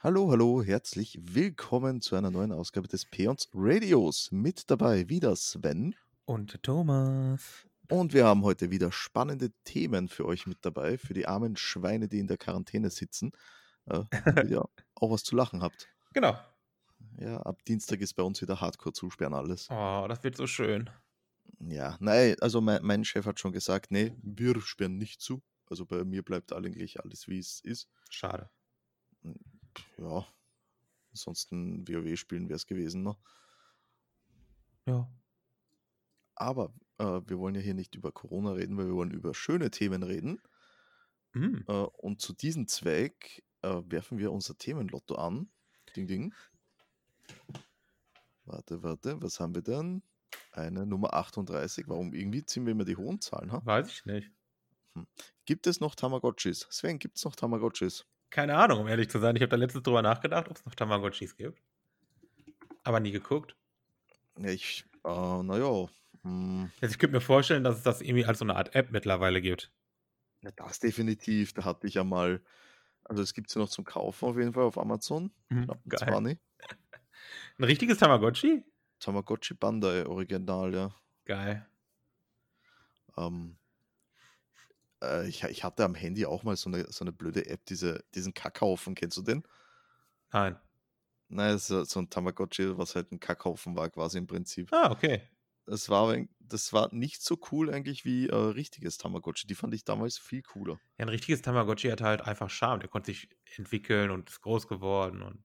Hallo, hallo, herzlich willkommen zu einer neuen Ausgabe des Peons Radios. Mit dabei wieder Sven. Und Thomas. Und wir haben heute wieder spannende Themen für euch mit dabei, für die armen Schweine, die in der Quarantäne sitzen, äh, ihr auch was zu lachen habt. Genau. Ja, ab Dienstag ist bei uns wieder Hardcore zusperren alles. Oh, das wird so schön. Ja, nein, also mein, mein Chef hat schon gesagt, nee, wir sperren nicht zu. Also bei mir bleibt eigentlich alles, wie es ist. Schade. Ja, ansonsten WoW spielen wäre es gewesen, ne? Ja. Aber äh, wir wollen ja hier nicht über Corona reden, weil wir wollen über schöne Themen reden. Mm. Äh, und zu diesem Zweck äh, werfen wir unser Themenlotto an. Ding, ding. Warte, warte, was haben wir denn? Eine Nummer 38. Warum irgendwie ziehen wir immer die hohen Zahlen? Ha? Weiß ich nicht. Gibt es noch Tamagotchis? Sven, gibt es noch Tamagotchis? Keine Ahnung, um ehrlich zu sein. Ich habe da letztens drüber nachgedacht, ob es noch Tamagotchis gibt. Aber nie geguckt. Ich, äh, naja. Hm, Also ich könnte mir vorstellen, dass es das irgendwie als so eine Art App mittlerweile gibt. ja, das definitiv. Da hatte ich ja mal, also es gibt es ja noch zum Kaufen auf jeden Fall auf Amazon. Mhm, geil. 20. Ein richtiges Tamagotchi? Tamagotchi Bandai Original, ja. Geil. Ähm, äh, ich, ich hatte am Handy auch mal so eine, so eine blöde App, diese, diesen Kackhaufen, kennst du den? Nein. Nein, das ist so- ein Tamagotchi, was halt ein Kackhaufen war, quasi im Prinzip. Ah, okay. Das war, das war nicht so cool eigentlich wie äh, richtiges Tamagotchi. Die fand ich damals viel cooler. Ja, ein richtiges Tamagotchi hat halt einfach Charme. Der konnte sich entwickeln und ist groß geworden. Und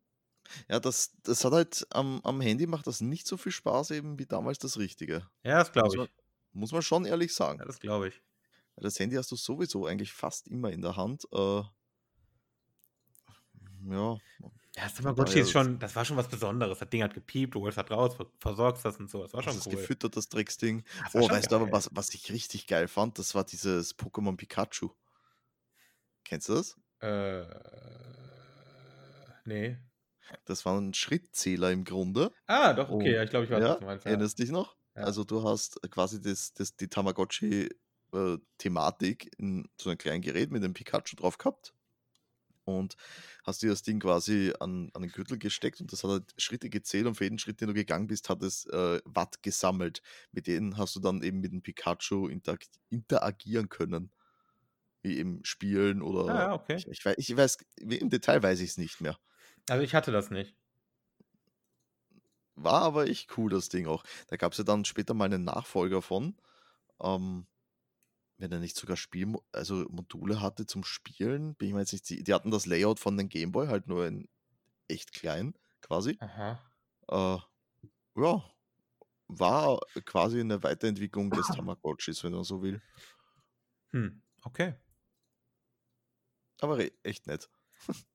Ja, das, das hat halt am, am Handy macht das nicht so viel Spaß eben wie damals das Richtige. ja, das glaube man, ich. muss man schon ehrlich sagen. Ja, das glaube ich. Das Handy hast du sowieso eigentlich fast immer in der Hand. Äh, ja, Ja, Tamagotchi ist schon, das war schon was Besonderes. Das Ding hat gepiept, du holst das raus, ver- versorgst das und so. Das war schon das ist cool. gefüttert, das Drecksding. Das Oh, weißt du aber, geil. was, was ich richtig geil fand? Das war dieses Pokémon Pikachu. Kennst du das? Äh, nee. Das war ein Schrittzähler im Grunde. Ah, doch, okay, Und- ja, ich glaube, ich weiß, was Ja, du meinst. Ja. erinnerst dich noch? Ja. Also du hast quasi das, das, die Tamagotchi-Thematik in so einem kleinen Gerät mit dem Pikachu drauf gehabt und hast dir das Ding quasi an, an den Gürtel gesteckt und das hat halt Schritte gezählt und für jeden Schritt, den du gegangen bist, hat es äh, Watt gesammelt. Mit denen hast du dann eben mit dem Pikachu interag interagieren können. Wie im Spielen oder Ah, ja, okay. ich, ich, weiß, ich weiß, wie im Detail weiß ich es nicht mehr. Also ich hatte das nicht. War aber echt cool, das Ding auch. Da gab es ja dann später mal einen Nachfolger von, ähm, wenn er nicht sogar Spiel, also Module hatte zum Spielen, bin ich mir jetzt nicht, sie- die hatten das Layout von den Gameboy, halt nur in echt klein, quasi. Aha. Äh, ja, war quasi eine Weiterentwicklung des Tamagotchis, wenn man so will. Hm, okay. Aber re- echt nett.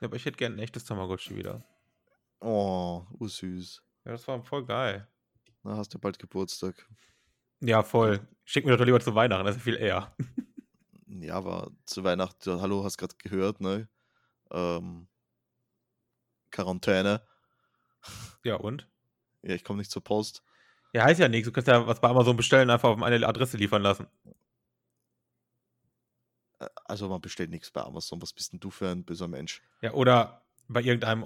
Ja, aber ich hätte gerne ein echtes Tamagotchi wieder. Oh, oh süß. Ja, das war voll geil. Na, hast du bald Geburtstag. Ja, voll. Schick mir doch lieber zu Weihnachten, das ist viel eher. Ja, aber zu Weihnachten, hallo, hast gerade gehört, ne? Ähm, Quarantäne. Ja, und? Ja, ich komme nicht zur Post. Ja, heißt ja nichts. Du kannst ja was bei Amazon bestellen, einfach auf eine Adresse liefern lassen. Also man bestellt nichts bei Amazon. Was bist denn du für ein böser Mensch? Ja, oder bei irgendeinem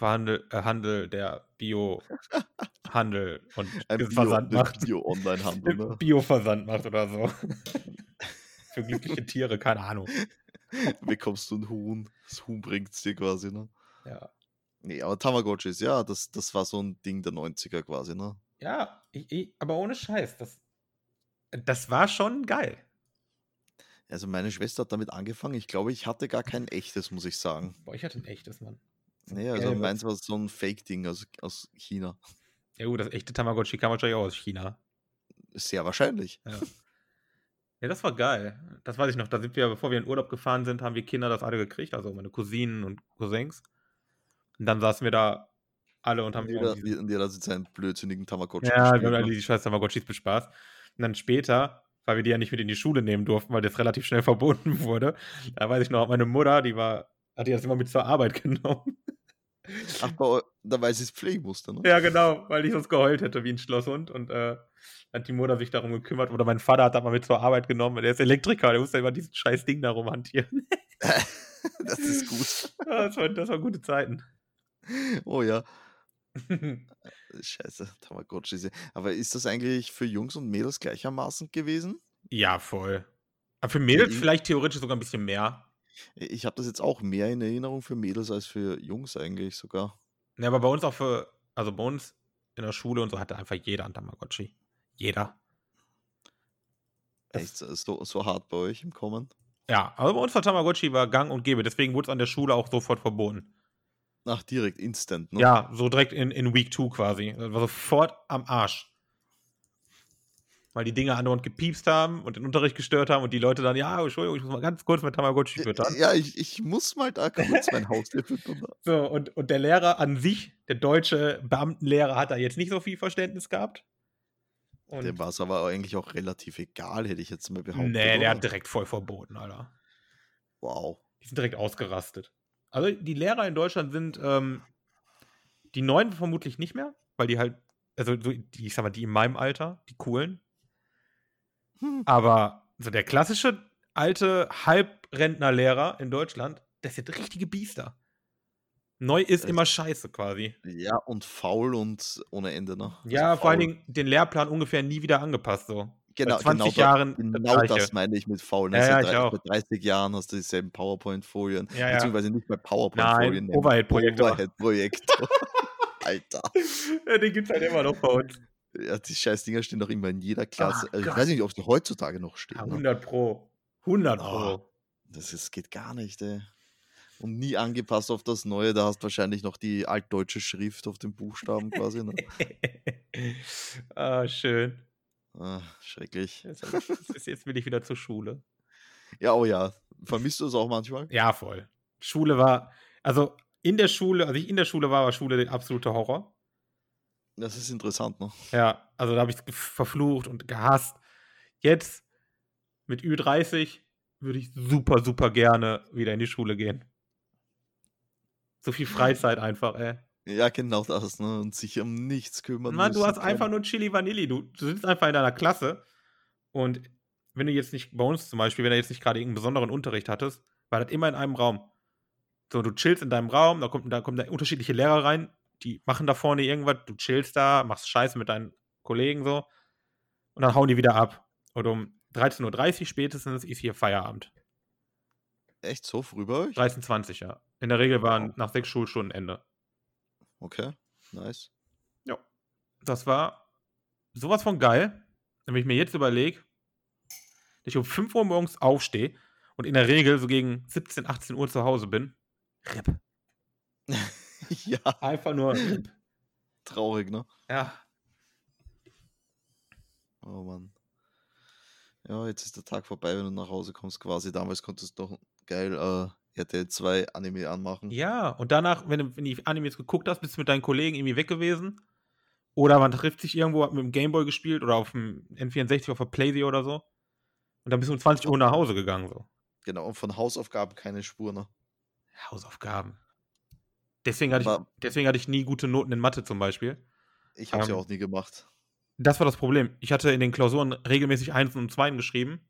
Online-Handel, äh, Handel, der Bio-Handel und Bio, Versand macht. Bio-Online-Handel, ne? Bio-Versand macht oder so. Für glückliche Tiere, keine Ahnung. Bekommst du ein Huhn. Das Huhn bringt's dir quasi, ne? Ja, Nee, aber Tamagotchis, ja, das, das war so ein Ding der 90er quasi, ne? ja ich, ich, aber ohne Scheiß. Das, das war schon geil. Also meine Schwester hat damit angefangen. Ich glaube, ich hatte gar kein echtes, muss ich sagen. Boah, ich hatte ein echtes, Mann. Nee, also gelbes. meins war so ein Fake-Ding aus, aus China. Ja gut, das echte Tamagotchi kam wahrscheinlich auch aus China. Sehr wahrscheinlich. Ja. ja, das war geil. Das weiß ich noch. Da sind wir, bevor wir in Urlaub gefahren sind, haben wir Kinder das alle gekriegt, also meine Cousinen und Cousins. Und dann saßen wir da alle und haben Jeder, und jeder hat jetzt seinen blödsinnigen Tamagotchi Ja, wir gespielt, haben alle ne? die scheiß Tamagotchis bespaßt. Und dann später, weil wir die ja nicht mit in die Schule nehmen durften, weil das relativ schnell verboten wurde, da weiß ich noch, meine Mutter, die war, hat die das immer mit zur Arbeit genommen. Ach, bei da weil sie es pflegen musste, ne? Ja, genau, weil ich sonst geheult hätte wie ein Schlosshund. Und äh, hat die Mutter sich darum gekümmert. Oder mein Vater hat das mal mit zur Arbeit genommen. Der ist Elektriker, der muss ja immer dieses scheiß Ding darum hantieren. das ist gut. Ja, das, war, das waren gute Zeiten. Oh ja. Scheiße, Tamagotchi. Aber ist das eigentlich für Jungs und Mädels gleichermaßen gewesen? ja, voll. Aber für Mädels ich- vielleicht theoretisch sogar ein bisschen mehr. Ich habe das jetzt auch mehr in Erinnerung für Mädels als für Jungs eigentlich sogar. Ja, aber bei uns auch für, also bei uns in der Schule und so hatte einfach jeder ein Tamagotchi. Jeder. Echt so, so hart bei euch im Kommen? Ja, aber bei uns war Tamagotchi war gang und gäbe. Deswegen wurde es an der Schule auch sofort verboten. Ach, direkt instant, ne? Ja, so direkt in, in Week 2 quasi. Das war sofort am Arsch. Weil die Dinge andauernd gepiepst haben und den Unterricht gestört haben und die Leute dann, ja, Entschuldigung, ich muss mal ganz kurz mit Tamagotchi füttern. Ja, ich, ich muss mal da kurz mein Haustier füttern. So, und, und der Lehrer an sich, der deutsche Beamtenlehrer, hat da jetzt nicht so viel Verständnis gehabt. Und Dem war es aber eigentlich auch relativ egal, hätte ich jetzt mal behauptet. nee, der oder? hat direkt voll verboten, Alter. Wow. Die sind direkt ausgerastet. Also die Lehrer in Deutschland sind, ähm, die Neuen vermutlich nicht mehr, weil die halt, also so die, ich sag mal, die in meinem Alter, die coolen. Aber so der klassische alte Halbrentnerlehrer in Deutschland, das sind richtige Biester. Neu ist Das- immer scheiße quasi. Ja, und faul und ohne Ende, ne? Ja, Also vor allen faul. Dingen den Lehrplan ungefähr nie wieder angepasst. So. genau, Seit 20 genau, Jahren das genau das meine ich mit faul. Ne? Ja, ja, ich auch. Seit 30 Jahren hast du dieselben PowerPoint-Folien. Ja, ja. Beziehungsweise nicht mehr PowerPoint-Folien. Overhead-Projektor. Overhead-Projektor. Alter. ja, den gibt's halt immer noch bei uns. Ja, die scheiß Dinger stehen doch immer in jeder Klasse. Ach also ich Gott. weiß nicht, ob die heutzutage noch stehen. ne? 100 Pro. 100 Pro. Oh. Das ist, geht gar nicht, ey. Und nie angepasst auf das Neue. Da hast du wahrscheinlich noch die altdeutsche Schrift auf den Buchstaben quasi. Ne? ah, schön. Ah, schrecklich. Jetzt, ich- jetzt will ich wieder zur Schule. Ja, oh ja. Vermisst du es auch manchmal? Ja, voll. Schule war, also in der Schule, als ich in der Schule war, war Schule der absolute Horror. Das ist interessant, ne? Ja, also da habe ich es verflucht und gehasst. Jetzt mit Ü30 würde ich super, super gerne wieder in die Schule gehen. So viel Freizeit einfach, ey. Ja, genau das, ne? Und sich um nichts kümmern. Mann, du hast einfach können. nur Chili Vanilli. Du, du sitzt einfach in deiner Klasse und wenn du jetzt nicht, bei uns zum Beispiel, wenn du jetzt nicht gerade irgendeinen besonderen Unterricht hattest, war das immer in einem Raum. So, du chillst in deinem Raum, da kommt, da kommen da unterschiedliche Lehrer rein, die machen da vorne irgendwas, du chillst da, machst Scheiße mit deinen Kollegen so und dann hauen die wieder ab. Und um 13.30 Uhr spätestens ist hier Feierabend. Echt so früh bei euch? 13.20 ja. In der Regel waren Wow. nach sechs Schulstunden Ende. Okay, nice. Ja. Das war sowas von geil. Wenn ich mir jetzt überlege, dass ich um 5 Uhr morgens aufstehe und in der Regel so gegen 17, 18 Uhr zu Hause bin. Rip. ja, Einfach nur traurig, ne? Ja. Oh Mann. Ja, jetzt ist der Tag vorbei, wenn du nach Hause kommst quasi. Damals konntest du doch geil äh, RTL 2 Anime anmachen. Ja, und danach, wenn du, wenn die Animes geguckt hast, bist du mit deinen Kollegen irgendwie weg gewesen. Oder man trifft sich irgendwo, hat mit dem Gameboy gespielt oder auf dem N64 auf der Playsee oder so. Und dann bist du um 20 Uhr nach Hause gegangen. So. Genau, und von Hausaufgaben keine Spur, ne? Hausaufgaben. Deswegen hatte, ich, deswegen hatte ich nie gute Noten in Mathe zum Beispiel. Ich hab's ja Ähm, auch nie gemacht. Das war das Problem. Ich hatte in den Klausuren regelmäßig Einsen und Zweien geschrieben.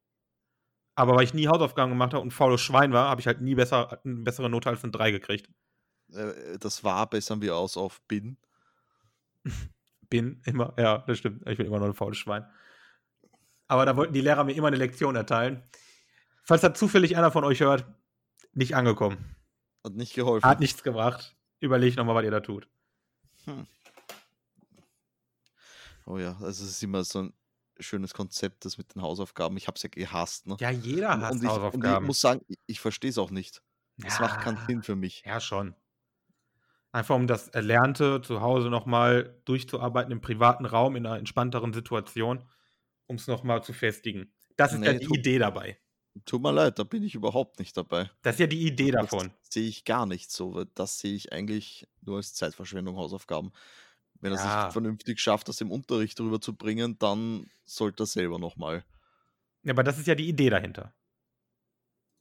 Aber weil ich nie Hausaufgaben gemacht habe und faules Schwein war, habe ich halt nie besser, eine bessere Note als eine 3 gekriegt. Äh, das war bessern wir aus auf Bin. Bin immer, ja, das stimmt. Ich bin immer noch ein faules Schwein. Aber da wollten die Lehrer mir immer eine Lektion erteilen. Falls da zufällig einer von euch hört, nicht angekommen. Hat nicht geholfen. Hat nichts gebracht. Überlegt nochmal, was ihr da tut. Oh ja, also es ist immer so ein schönes Konzept, das mit den Hausaufgaben. Ich hab's ja gehasst, ne? Ja, jeder hasst und, ich, und ich Hausaufgaben. muss sagen, ich, ich verstehe es auch nicht. Es macht keinen Ja. Sinn für mich. Ja, schon. Einfach um das Erlernte zu Hause nochmal durchzuarbeiten im privaten Raum in einer entspannteren Situation, um es nochmal zu festigen. Das ist ja Nee, die Idee dabei. Tut mir leid, da bin ich überhaupt nicht dabei. Das ist ja die Idee Das davon. sehe ich gar nicht so. weil Das sehe ich eigentlich nur als Zeitverschwendung, Hausaufgaben. Wenn er Ja. sich vernünftig schafft, das im Unterricht drüber zu bringen, dann sollte er selber nochmal. Ja, aber das ist ja die Idee dahinter.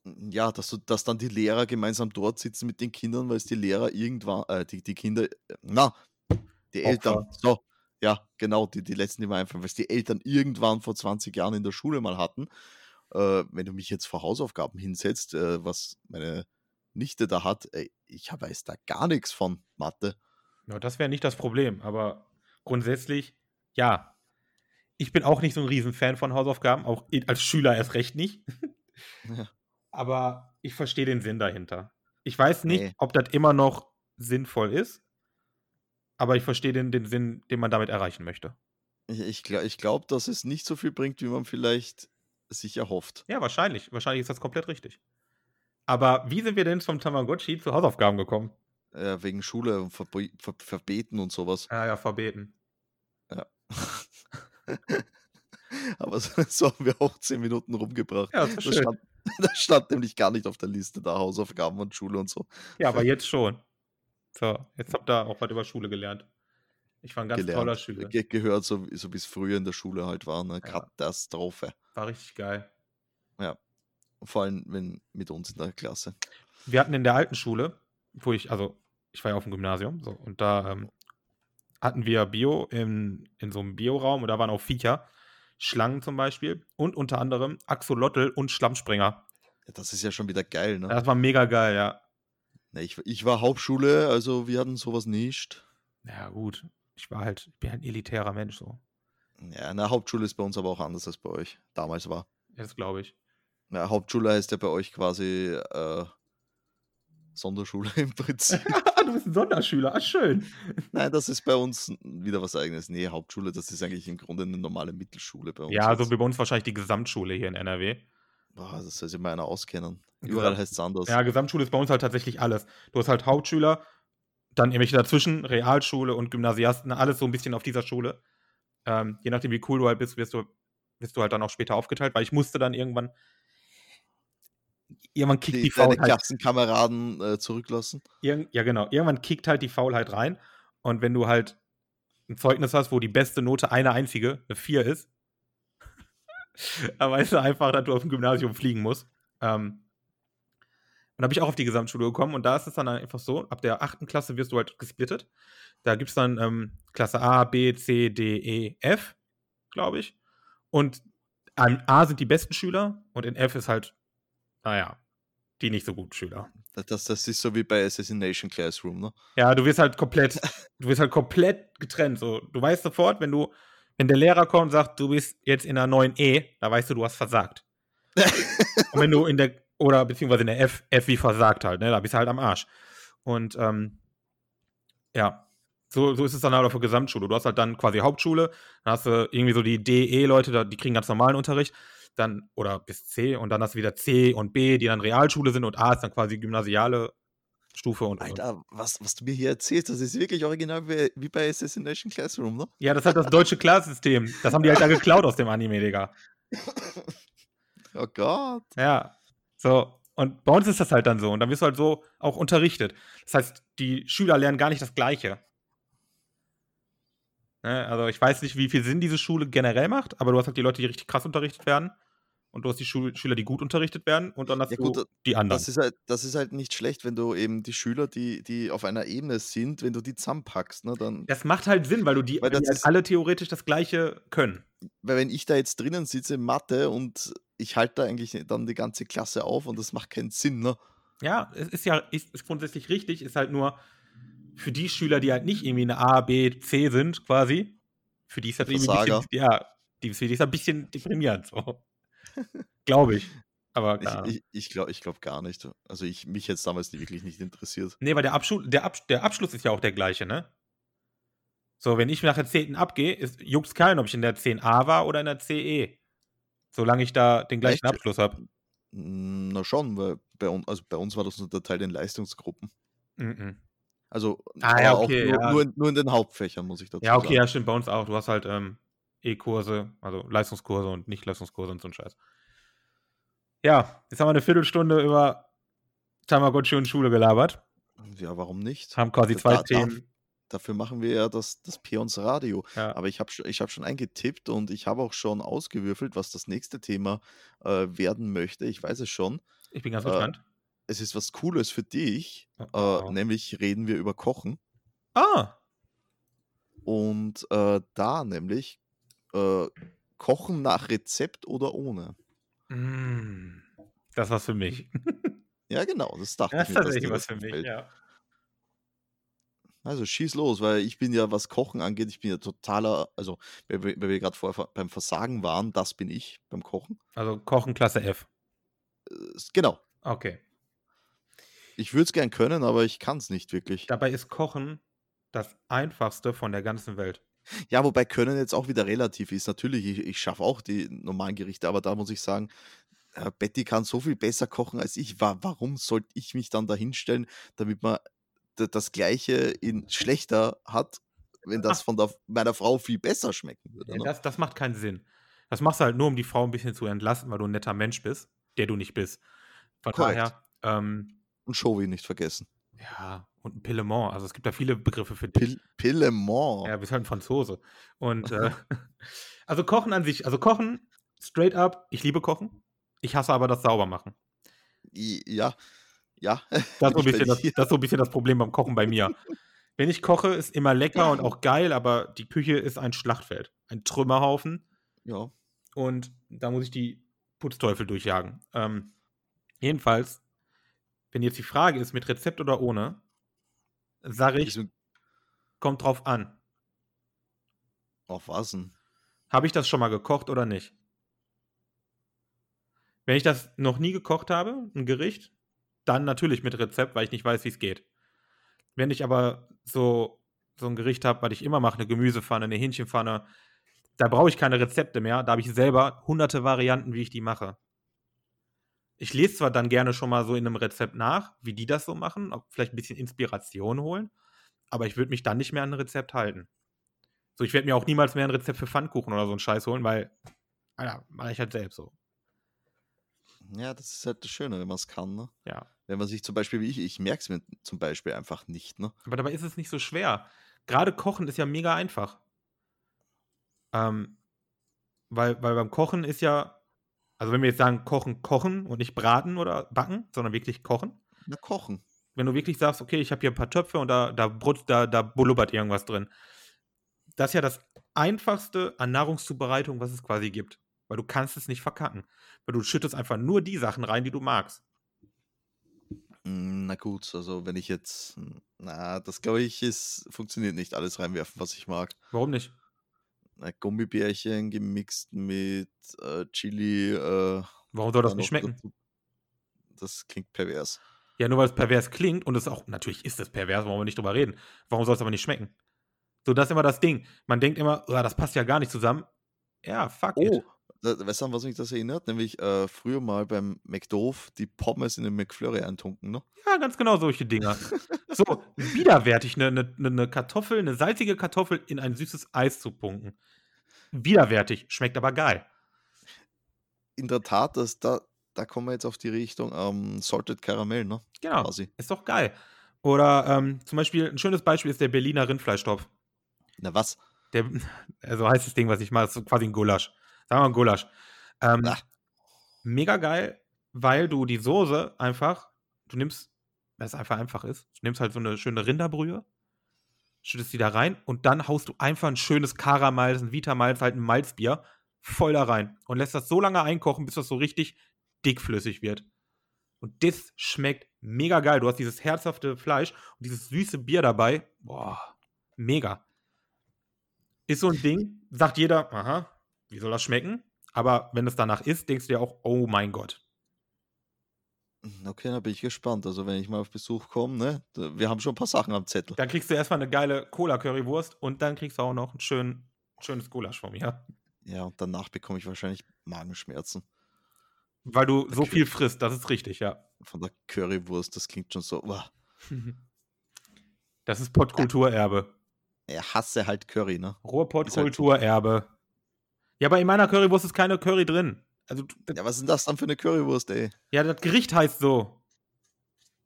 Ja, dass, du, dass dann die Lehrer gemeinsam dort sitzen mit den Kindern, weil es die Lehrer irgendwann, äh, die, die Kinder, äh, na, die Eltern, so, ja, genau, die, die letzten, die mir einfallen, weil es die Eltern irgendwann vor 20 Jahren in der Schule mal hatten. Äh, wenn du mich jetzt vor Hausaufgaben hinsetzt, äh, was meine Nichte da hat, ey, ich weiß da gar nichts von Mathe. Ja, das wäre nicht das Problem, aber grundsätzlich, ja. Ich bin auch nicht so ein Riesenfan von Hausaufgaben, auch als Schüler erst recht nicht. Ja. Aber ich verstehe den Sinn dahinter. Ich weiß nicht, Nee. ob das immer noch sinnvoll ist, aber ich verstehe den, den Sinn, den man damit erreichen möchte. Ich, ich, gla- ich glaube, dass es nicht so viel bringt, wie man vielleicht sich erhofft. Ja, wahrscheinlich. Wahrscheinlich ist das komplett richtig. Aber wie sind wir denn vom Tamagotchi zu Hausaufgaben gekommen? Äh, wegen Schule und Verbe Ver Verbeten und sowas. Ja, ja, verbeten. Ja. Aber so, so haben wir auch zehn Minuten rumgebracht. Ja, das ist Da schön. stand, da stand nämlich gar nicht auf der Liste da Hausaufgaben und Schule und so. Ja, aber jetzt schon. So, jetzt habt ihr auch was über Schule gelernt. Ich war ein ganz gelernt. toller Schüler. Ge gehört, so, so wie es früher in der Schule halt war. Eine Ja. Katastrophe. War richtig geil. Vor allem wenn mit uns in der Klasse. Wir hatten in der alten Schule, wo ich, also ich war ja auf dem Gymnasium, so, und da ähm, hatten wir Bio in, in so einem Bioraum und da waren auch Viecher, Schlangen zum Beispiel und unter anderem Axolotl und Schlammspringer. Ja, das ist ja schon wieder geil, ne? Das war mega geil, ja. Ich, ich war Hauptschule, also wir hatten sowas nicht. Ja, gut. Ich war halt, ich bin halt ein elitärer Mensch, so. Ja, eine Hauptschule ist bei uns aber auch anders als bei euch damals war. Das glaube ich. Na, Hauptschule heißt ja bei euch quasi äh, Sonderschule im Prinzip. du bist ein Sonderschüler, ah, schön. Nein, das ist bei uns wieder was eigenes. Nee, Hauptschule, das ist eigentlich im Grunde eine normale Mittelschule bei uns. Ja, so jetzt. wie bei uns wahrscheinlich die Gesamtschule hier in NRW. Boah, das soll sich mal einer auskennen. Überall heißt es anders. Ja, Gesamtschule ist bei uns halt tatsächlich alles. Du hast halt Hauptschüler, dann irgendwelche dazwischen, Realschule und Gymnasiasten, alles so ein bisschen auf dieser Schule. Ähm, je nachdem, wie cool du halt bist, wirst du, wirst du halt dann auch später aufgeteilt, weil ich musste dann irgendwann. Irgendwann kickt die, die, Faulheit. Klassenkameraden äh, zurücklassen. Irgend, ja, genau. Irgendwann kickt halt die Faulheit rein. Und wenn du halt ein Zeugnis hast, wo die beste Note eine einzige, eine 4 ist, dann weißt du einfach, dass du auf dem Gymnasium fliegen musst. Ähm, und da bin ich auch auf die Gesamtschule gekommen und da ist es dann einfach so, ab der achten Klasse wirst du halt gesplittet. Da gibt es dann ähm, Klasse A, B, C, D, E, F, glaube ich. Und an A sind die besten Schüler und in F ist halt, naja, die nicht so guten Schüler. Das, das, das ist so wie bei Assassination Classroom, ne? Ja, du wirst halt komplett, du wirst halt komplett getrennt. So, du weißt sofort, wenn du, wenn der Lehrer kommt und sagt, du bist jetzt in der 9e, da weißt du, du hast versagt. und wenn du in der, oder beziehungsweise in der F, F wie versagt halt, ne, da bist du halt am Arsch. Und ähm, ja, so, so ist es dann halt auf der Gesamtschule. Du hast halt dann quasi Hauptschule, dann hast du irgendwie so die DE-Leute, die kriegen ganz normalen Unterricht, dann, oder bis C, und dann hast du wieder C und B, die dann Realschule sind und A ist dann quasi gymnasiale Stufe und, und. Alter, was, was du mir hier erzählst, das ist wirklich original wie, wie bei Assassination Classroom, ne? Ja, das ist halt das deutsche Klassensystem. Das haben die halt da geklaut aus dem Anime, Digga. Oh Gott. Ja. So. Und bei uns ist das halt dann so. Und dann wirst du halt so auch unterrichtet. Das heißt, die Schüler lernen gar nicht das Gleiche. Ne? Also, ich weiß nicht, wie viel Sinn diese Schule generell macht, aber du hast halt die Leute, die richtig krass unterrichtet werden. Und du hast die Schul Schüler, die gut unterrichtet werden. Und dann hast Ja, du gut, die anderen. Das ist, halt, das ist halt nicht schlecht, wenn du eben die Schüler, die, die auf einer Ebene sind, wenn du die zusammenpackst, ne? Dann, Das macht halt Sinn, weil du die, Weil die halt alle theoretisch das Gleiche können. Weil wenn ich da jetzt drinnen sitze Mathe und ich halte da eigentlich dann die ganze Klasse auf und das macht keinen Sinn, ne? Ja, es ist ja ist, ist grundsätzlich richtig, ist halt nur für die Schüler, die halt nicht irgendwie eine A, B, C sind, quasi, für die ist das irgendwie ein bisschen, ja, die, ist ein bisschen deprimierend, so. Glaube ich. Aber Ahnung. Ich, ich, ich glaube ich glaub gar nicht. Also ich mich jetzt damals wirklich nicht interessiert. Nee, weil der, Abschlu der, Ab der Abschluss ist ja auch der gleiche, ne? So, wenn ich nach der 10. abgehe, ist juckt's keinen, ob ich in der 10a war oder in der CE. Solange ich da den gleichen Echt? Abschluss habe. Mm, Na schon, weil bei, un also bei uns war das unterteilt in Leistungsgruppen. Mhm. Also Ah, ja, okay, auch nur, ja. nur, in, nur in den Hauptfächern, muss ich dazu Ja, okay, sagen. ja, stimmt, bei uns auch. Du hast halt ähm, E-Kurse, also Leistungskurse und Nicht-Leistungskurse und so ein Scheiß. Ja, jetzt haben wir eine Viertelstunde über Tamagotchi und Schule gelabert. Ja, warum nicht? Haben quasi zwei da- Themen. Dafür machen wir ja das, das Peons Radio. Ja. Aber ich habe ich hab schon eingetippt und ich habe auch schon ausgewürfelt, was das nächste Thema äh, werden möchte. Ich weiß es schon. Ich bin ganz Äh, gespannt. Es ist was Cooles für dich. Oh, Äh, nämlich reden wir über Kochen. Ah, Und äh, da nämlich äh, Kochen nach Rezept oder ohne. Mm, das war's für mich. Ja, genau, das dachte Das ich ist mir, dass tatsächlich dir was das für mich, ja. Also schieß los, weil ich bin ja, was Kochen angeht, ich bin ja totaler, also weil wir, gerade vorher beim Versagen waren, das bin ich beim Kochen. Also Kochen Klasse F. Äh, genau. Okay. Ich würde es gern können, aber ich kann es nicht wirklich. Dabei ist Kochen das einfachste von der ganzen Welt. Ja, wobei Können jetzt auch wieder relativ ist. Natürlich, ich, ich schaffe auch die normalen Gerichte, aber da muss ich sagen, Betty kann so viel besser kochen als ich. Wa warum sollte ich mich dann da hinstellen, damit man das Gleiche in schlechter hat, wenn das von der, meiner Frau viel besser schmecken würde? Ja, Ne? das, das macht keinen Sinn. Das machst du halt nur, um die Frau ein bisschen zu entlasten, weil du ein netter Mensch bist, der du nicht bist. Von daher, ähm, Und Showy nicht vergessen. ja, und ein Pillement. Also es gibt da viele Begriffe für dich. Pil Pillemont. Ja, wir sind halt ein Franzose. Und äh, also Kochen an sich, also Kochen, straight up, ich liebe Kochen. Ich hasse aber das Saubermachen. Ja, ja. Das ist, so ein bisschen das, das so ein bisschen das Problem beim Kochen bei mir. Wenn ich koche, ist immer lecker und auch geil, aber die Küche ist ein Schlachtfeld, ein Trümmerhaufen. Ja. Und da muss ich die Putzteufel durchjagen. Ähm, jedenfalls, wenn jetzt die Frage ist, mit Rezept oder ohne, sage ich, kommt drauf an. Auf was denn? Habe ich das schon mal gekocht oder nicht? Wenn ich das noch nie gekocht habe, ein Gericht, dann natürlich mit Rezept, weil ich nicht weiß, wie es geht. Wenn ich aber so, so ein Gericht habe, was ich immer mache, eine Gemüsepfanne, eine Hähnchenpfanne, da brauche ich keine Rezepte mehr. Da habe ich selber hunderte Varianten, wie ich die mache. Ich lese zwar dann gerne schon mal so in einem Rezept nach, wie die das so machen, ob vielleicht ein bisschen Inspiration holen, aber ich würde mich dann nicht mehr an ein Rezept halten. So, ich werde mir auch niemals mehr ein Rezept für Pfannkuchen oder so einen Scheiß holen, weil, Alter, mache ich halt selbst so. Ja, das ist halt das Schöne, wenn man es kann. Ne? Ja. Wenn man sich zum Beispiel, wie ich, ich merke es mir zum Beispiel einfach nicht. Ne? Aber dabei ist es nicht so schwer. Gerade Kochen ist ja mega einfach. Ähm, weil, weil beim Kochen ist ja, also wenn wir jetzt sagen, kochen, kochen und nicht braten oder backen, sondern wirklich kochen. Na, kochen. Wenn du wirklich sagst, okay, ich habe hier ein paar Töpfe und da, da, brutzt, da, da blubbert irgendwas drin. Das ist ja das einfachste an Nahrungszubereitung, was es quasi gibt. Weil du kannst es nicht verkacken. Weil du schüttest einfach nur die Sachen rein, die du magst. Mm, Na gut, also wenn ich jetzt, na, das glaube ich, ist, funktioniert nicht alles reinwerfen, was ich mag. Warum nicht? Na, Gummibärchen gemixt mit äh, Chili. Äh, Warum soll das nicht schmecken? dazu. Das klingt pervers. Ja, nur weil es pervers klingt und es auch, natürlich ist es pervers, wollen wir nicht drüber reden. Warum soll es aber nicht schmecken? So, das ist immer das Ding. Man denkt immer, "Ah, das passt ja gar nicht zusammen. Ja, fuck Oh, it. Weißt du, an was mich das erinnert? Nämlich äh, früher mal beim McDoof die Pommes in den McFlurry eintunken, ne? Ja, ganz genau solche Dinger. so, widerwärtig eine, eine, eine Kartoffel, eine salzige Kartoffel in ein süßes Eis zu punken. Widerwärtig, schmeckt aber geil. In der Tat, das, da, da kommen wir jetzt auf die Richtung ähm, Salted Caramel, ne? Genau, Quasi. ist doch geil. Oder ähm, zum Beispiel, ein schönes Beispiel ist der Berliner Rindfleischtopf. Na was? Der, also heißt das Ding, was ich mache, ist quasi ein Gulasch. Sagen wir mal ein Gulasch. Ähm, Ah. mega geil, weil du die Soße einfach, du nimmst, weil es einfach einfach ist, du nimmst halt so eine schöne Rinderbrühe, schüttest die da rein und dann haust du einfach ein schönes Karamalz, ein Vitamalz, halt ein Malzbier voll da rein und lässt das so lange einkochen, bis das so richtig dickflüssig wird. Und das schmeckt mega geil. Du hast dieses herzhafte Fleisch und dieses süße Bier dabei. Boah, mega. Ist so ein Ding, sagt jeder, aha, wie soll das schmecken? Aber wenn es danach ist, denkst du dir auch, oh mein Gott. Hm, Okay, da bin ich gespannt. Also wenn ich mal auf Besuch komme, ne? Wir haben schon ein paar Sachen am Zettel. Dann kriegst du erstmal eine geile Cola-Currywurst und dann kriegst du auch noch ein schön, schönes Gulasch von mir. Ja, und danach bekomme ich wahrscheinlich Magenschmerzen Weil du so viel frisst, das ist richtig, ja. von der Currywurst. Das klingt schon so. uah. Das ist Pottkulturerbe. Er hasse halt Curry, ne? Ruhrpott-Kulturerbe. Ja, aber in meiner Currywurst ist keine Curry drin. Also, Ja, was ist denn das dann für eine Currywurst, ey? ja, das Gericht heißt so.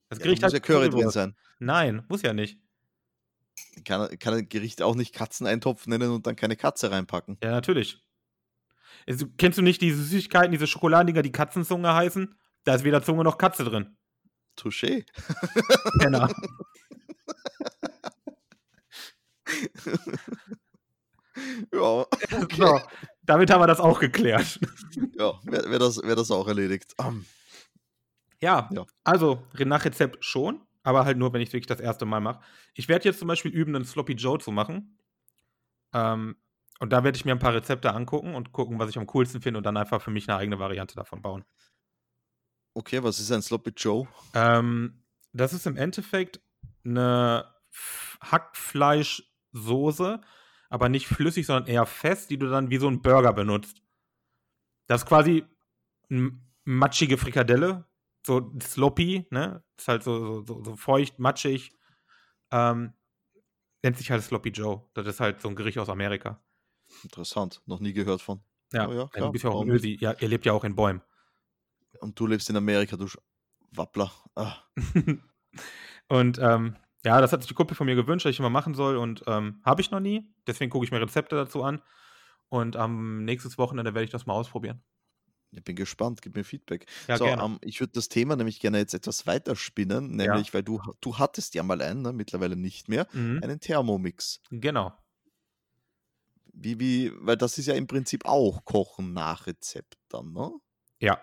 Das Ja, da Gericht muss heißt ja Curry drin Currywurst. sein. Nein, muss ja nicht. Kann, kann ein Gericht auch nicht Katzeneintopf nennen und dann keine Katze reinpacken? Ja, natürlich. Also, kennst du nicht diese Süßigkeiten, diese Schokoladendinger, die Katzenzunge heißen? Da ist weder Zunge noch Katze drin. Touché. Penner. ja. So. Damit haben wir das auch geklärt. Ja, wäre wär das, wär das auch erledigt. Um, Ja, Ja. also nach Rezept schon, aber halt nur, wenn ich es wirklich das erste Mal mache. Ich werde jetzt zum Beispiel üben, einen Sloppy Joe zu machen. Ähm, und da werde ich mir ein paar Rezepte angucken und gucken, was ich am coolsten finde und dann einfach für mich eine eigene Variante davon bauen. okay, was ist ein Sloppy Joe? Ähm, das ist im Endeffekt eine Hackfleischsoße, aber nicht flüssig, sondern eher fest, die du dann wie so ein Burger benutzt. Das ist quasi eine matschige Frikadelle, so sloppy, ne? Ist halt so, so, so, feucht, matschig. Ähm, nennt sich halt Sloppy Joe. Das ist halt so ein Gericht aus Amerika. Interessant, noch nie gehört von. Ja, Oh ja, du klar, bist ja auch? Ösi. Ja, ihr lebt ja auch in Bäumen. Und du lebst in Amerika, du Sch- Wappler. Ah, und ähm, ja, das hat sich die Kumpel von mir gewünscht, dass ich mal machen soll und ähm, habe ich noch nie. Deswegen gucke ich mir Rezepte dazu an. Und am nächstes Wochenende werde ich das mal ausprobieren. ich bin gespannt, gib mir Feedback. Ja, so, ähm, ich würde das Thema nämlich gerne jetzt etwas weiterspinnen, nämlich, weil du, du hattest ja mal einen, ne, mittlerweile nicht mehr, Mhm. einen Thermomix. Genau. Wie, wie, weil das ist ja im Prinzip auch Kochen nach Rezept dann, ne? Ja.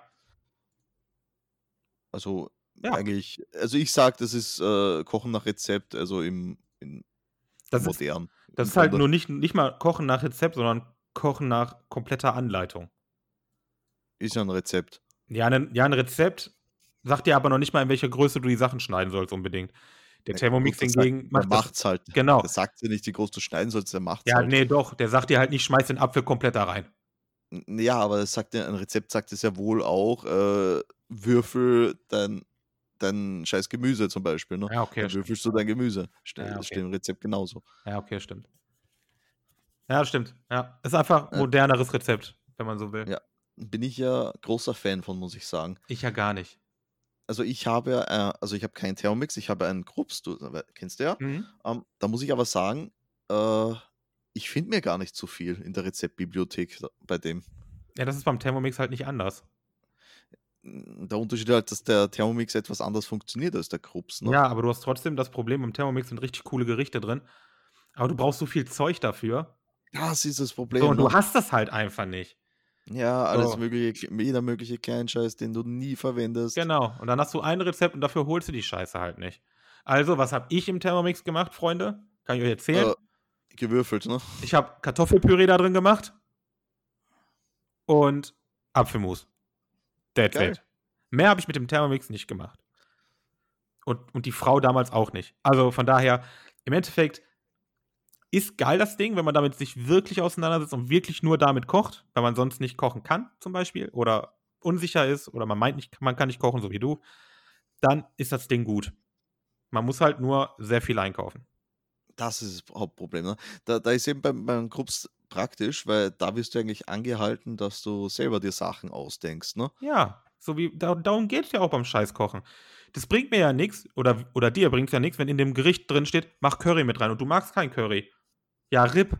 Also Ja. eigentlich, also ich sage, das ist äh, Kochen nach Rezept, also im, in Das ist, modern. das im ist halt Grunde. nur nicht, nicht mal Kochen nach Rezept, sondern Kochen nach kompletter Anleitung. Ist ja ein Rezept. Ja, ein, ja, ein Rezept sagt dir aber noch nicht mal, in welcher Größe du die Sachen schneiden sollst unbedingt. Der Ja, Thermomix gut, das sagt- hingegen Der macht das. macht's halt. Genau. Der sagt dir nicht, wie groß du schneiden sollst, der macht's Ja, halt. nee, doch. Der sagt dir halt nicht, schmeiß den Apfel komplett da rein. Ja, aber es sagt ja, ein Rezept sagt es ja wohl auch, äh, würfel dein, dein scheiß Gemüse zum Beispiel. Ne? Ja, okay. Dann würfelst du dein Gemüse. Ste Ja, Das okay. steht im Rezept genauso. Ja, okay, stimmt. Ja, stimmt. Ja, ist einfach Ja. moderneres Rezept, wenn man so will. Ja. Bin ich ja großer Fan von, muss ich sagen. Ich ja gar nicht. Also ich habe, ja, äh, also ich habe keinen Thermomix, ich habe einen Krups, du äh, kennst du ja. Mhm. Ähm, da muss ich aber sagen, äh, ich finde mir gar nicht so viel in der Rezeptbibliothek bei dem. Ja, das ist beim Thermomix halt nicht anders. Der Unterschied halt, dass der Thermomix etwas anders funktioniert als der Krups. Ne? Ja, aber du hast trotzdem das Problem, im Thermomix sind richtig coole Gerichte drin. Aber du brauchst so viel Zeug dafür. Das ist das Problem. So, und ne? du hast das halt einfach nicht. Ja, alles So. mögliche, jeder mögliche Kleinscheiß, den du nie verwendest. Genau. Und dann hast du ein Rezept und dafür holst du die Scheiße halt nicht. Also, was habe ich im Thermomix gemacht, Freunde? Kann ich euch erzählen? Äh, gewürfelt, ne? Ich habe Kartoffelpüree da drin gemacht und Apfelmus. That's Geil. it. Mehr habe ich mit dem Thermomix nicht gemacht. Und, und die Frau damals auch nicht. Also von daher, im Endeffekt ist geil das Ding, wenn man damit sich wirklich auseinandersetzt und wirklich nur damit kocht, weil man sonst nicht kochen kann, zum Beispiel, oder unsicher ist, oder man meint nicht, man kann nicht kochen, so wie du, dann ist das Ding gut. Man muss halt nur sehr viel einkaufen. Das ist das Hauptproblem. Ne? Da, da ist eben beim, beim Krups praktisch, weil da wirst du eigentlich angehalten, dass du selber dir Sachen ausdenkst. Ne? Ja, so wie, da, darum geht es ja auch beim Scheißkochen. Das bringt mir ja nichts, oder, oder dir bringt es ja nichts, wenn in dem Gericht drin steht, mach Curry mit rein und du magst kein Curry. Ja, RIP,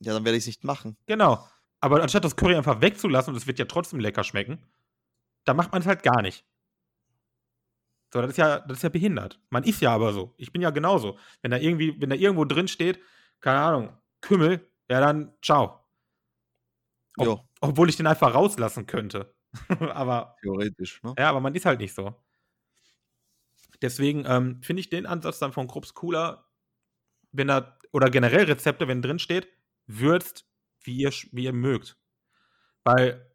Ja, dann werde ich es nicht machen. genau. Aber anstatt das Curry einfach wegzulassen und es wird ja trotzdem lecker schmecken, da macht man es halt gar nicht. So, das ist ja, das ist ja behindert. Man ist ja aber so. Ich bin ja genauso. Wenn da irgendwie, wenn da irgendwo drin steht, keine Ahnung, Kümmel, ja dann ciao. Ob- Ja, Obwohl ich den einfach rauslassen könnte. aber theoretisch. Ne? ja, aber man ist halt nicht so. Deswegen ähm, finde ich den Ansatz dann von Krups cooler, wenn da, oder generell Rezepte, wenn drin steht, würzt, wie ihr, wie ihr mögt. Weil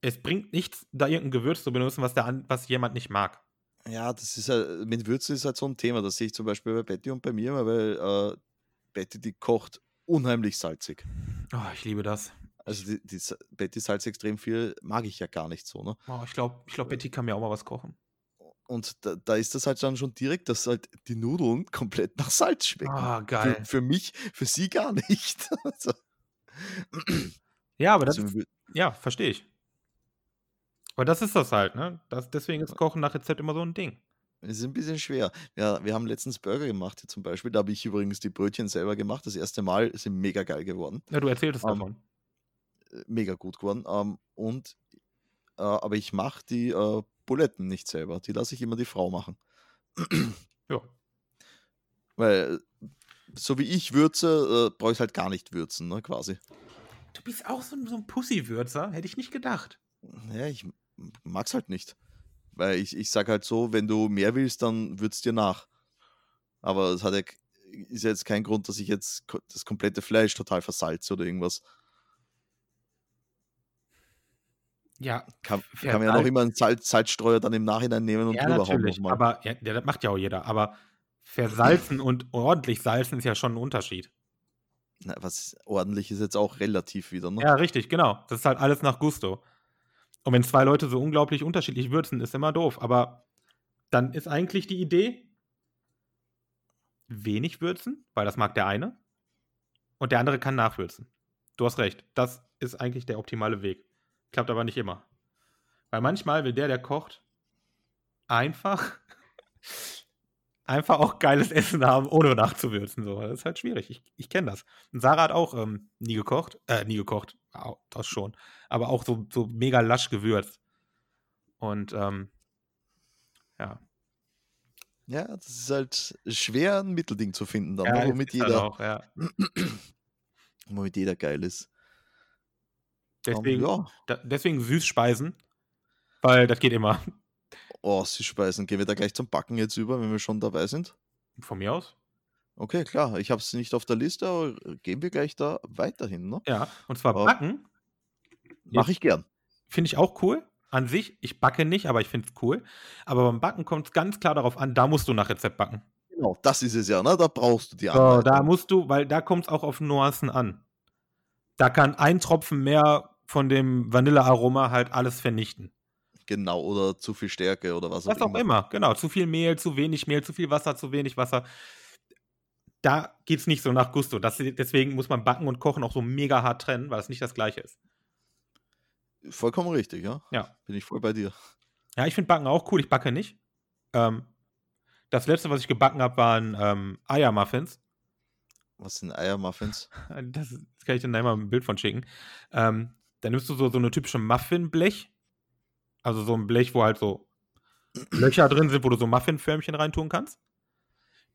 es bringt nichts, da irgendein Gewürz zu benutzen, was, der was jemand nicht mag. Ja, das ist halt, mit Würzen ist halt so ein Thema. Das sehe ich zum Beispiel bei Betty und bei mir, weil äh, Betty, die kocht unheimlich salzig. Oh, ich liebe das. Also die, die Betty salzt extrem viel, mag ich ja gar nicht so. Ne? Oh, ich glaube, ich glaub, Betty kann mir auch mal was kochen. Und da, da ist das halt dann schon direkt, dass halt die Nudeln komplett nach Salz schmecken. Ah, Für, geil. für mich, für sie gar nicht. also, Ja, aber das, also, ja, verstehe ich. Aber das ist das halt, ne? Das, deswegen ist Kochen nach Rezept immer so ein Ding. Es ist ein bisschen schwer. Ja, wir haben letztens Burger gemacht, hier zum Beispiel. Da habe ich übrigens die Brötchen selber gemacht. Das erste Mal sind mega geil geworden. Ja, du erzähltest Ähm, davon. Äh, Mega gut geworden. Ähm, und, äh, aber ich mache die äh, Buletten nicht selber. Die lasse ich immer die Frau machen. Ja. Weil, so wie ich würze, äh, brauche ich halt gar nicht würzen, ne, quasi. Du bist auch so ein, so ein Pussywürzer, hätte ich nicht gedacht. Ja, ich mag's halt nicht. Weil ich, ich sag halt so, wenn du mehr willst, dann würd's dir nach. Aber es hat ja, ist ja jetzt kein Grund, dass ich jetzt das komplette Fleisch total versalze oder irgendwas. Ja, Kann, kann man ja noch Salz- immer einen Salz, Salzstreuer dann im Nachhinein nehmen und ja, drüber hauen natürlich. nochmal. Aber ja, das macht ja auch jeder. Aber versalzen und ordentlich salzen ist ja schon ein Unterschied. Na, was ordentlich ist jetzt auch relativ wieder, ne? Ja, richtig, genau. Das ist halt alles nach Gusto. Und wenn zwei Leute so unglaublich unterschiedlich würzen, ist immer doof. Aber dann ist eigentlich die Idee, wenig würzen, weil das mag der eine. Und der andere kann nachwürzen. Du hast recht. Das ist eigentlich der optimale Weg. Klappt aber nicht immer. Weil manchmal will der, der kocht, einfach, einfach auch geiles Essen haben, ohne nachzuwürzen. So. Das ist halt schwierig. Ich, ich kenne das. Und Sarah hat auch ähm, nie gekocht. Äh, nie gekocht. Das schon. Aber auch so, so mega lasch gewürzt. Und ähm, ja. Ja, das ist halt schwer, ein Mittelding zu finden, dann, ja ne, womit, jeder, auch, ja. womit jeder geil ist. Deswegen, ja, da, deswegen Süßspeisen, weil das geht immer. Oh, Süßspeisen. Gehen wir da gleich zum Backen jetzt über, wenn wir schon dabei sind? Von mir aus. Okay, klar. Ich habe es nicht auf der Liste, aber gehen wir gleich da weiterhin. Ne? Ja, und zwar Oh. Backen Mache ich gern. finde ich auch cool. An sich, ich backe nicht, aber ich finde es cool. Aber beim Backen kommt es ganz klar darauf an, da musst du nach Rezept backen. Genau, das ist es ja, ne? Da brauchst du die So, Anleitung. da musst du, weil da kommt es auch auf Nuancen an. Da kann ein Tropfen mehr von dem Vanillearoma halt alles vernichten. Genau, oder zu viel Stärke oder was, Was auch immer, genau. Zu viel Mehl, zu wenig Mehl, zu viel Wasser, zu wenig Wasser. Da geht es nicht so nach Gusto. Das, deswegen muss man Backen und Kochen auch so mega hart trennen, weil es nicht das Gleiche ist. Vollkommen richtig, ja. Ja. Bin ich voll bei dir. Ja, ich finde Backen auch cool. Ich backe nicht. Ähm, das letzte, was ich gebacken habe, waren ähm, Eiermuffins. Was sind Eiermuffins? Das das kann ich dir nachher mal ein Bild von schicken. Ähm, da nimmst du so, so eine typische Muffinblech. Also so ein Blech, wo halt so Löcher drin sind, wo du so Muffinförmchen reintun kannst.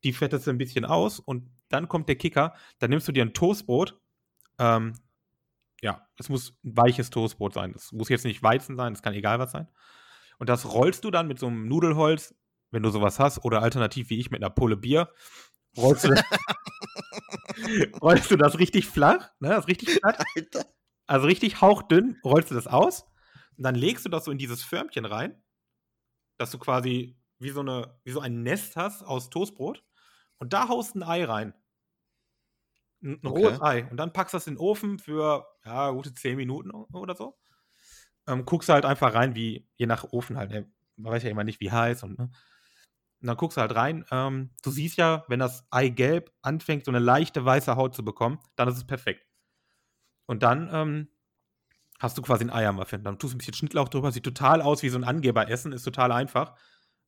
Die fettest du ein bisschen aus und dann kommt der Kicker. Dann nimmst du dir ein Toastbrot. Ähm, ja, es muss ein weiches Toastbrot sein. Das muss jetzt nicht Weizen sein, das kann egal was sein. Und das rollst du dann mit so einem Nudelholz, wenn du sowas hast, oder alternativ wie ich mit einer Pulle Bier, rollst du das, rollst du das richtig flach, ne, das richtig flach, Alter. also richtig hauchdünn, rollst du das aus und dann legst du das so in dieses Förmchen rein, dass du quasi wie so, eine, wie so ein Nest hast aus Toastbrot und da haust ein Ei rein. Ein, ein Okay. rohes Ei. Und dann packst du das in den Ofen für ja, gute 10 Minuten oder so. Ähm, guckst halt einfach rein, wie, je nach Ofen halt, ne? man weiß ja immer nicht, wie heiß und, ne? Und dann guckst du halt rein. Ähm, du siehst ja, wenn das Eigelb anfängt, so eine leichte weiße Haut zu bekommen, dann ist es perfekt. Und dann ähm, hast du quasi ein Eiermuffin. Dann tust du ein bisschen Schnittlauch drüber, sieht total aus wie so ein Angeberessen, ist total einfach.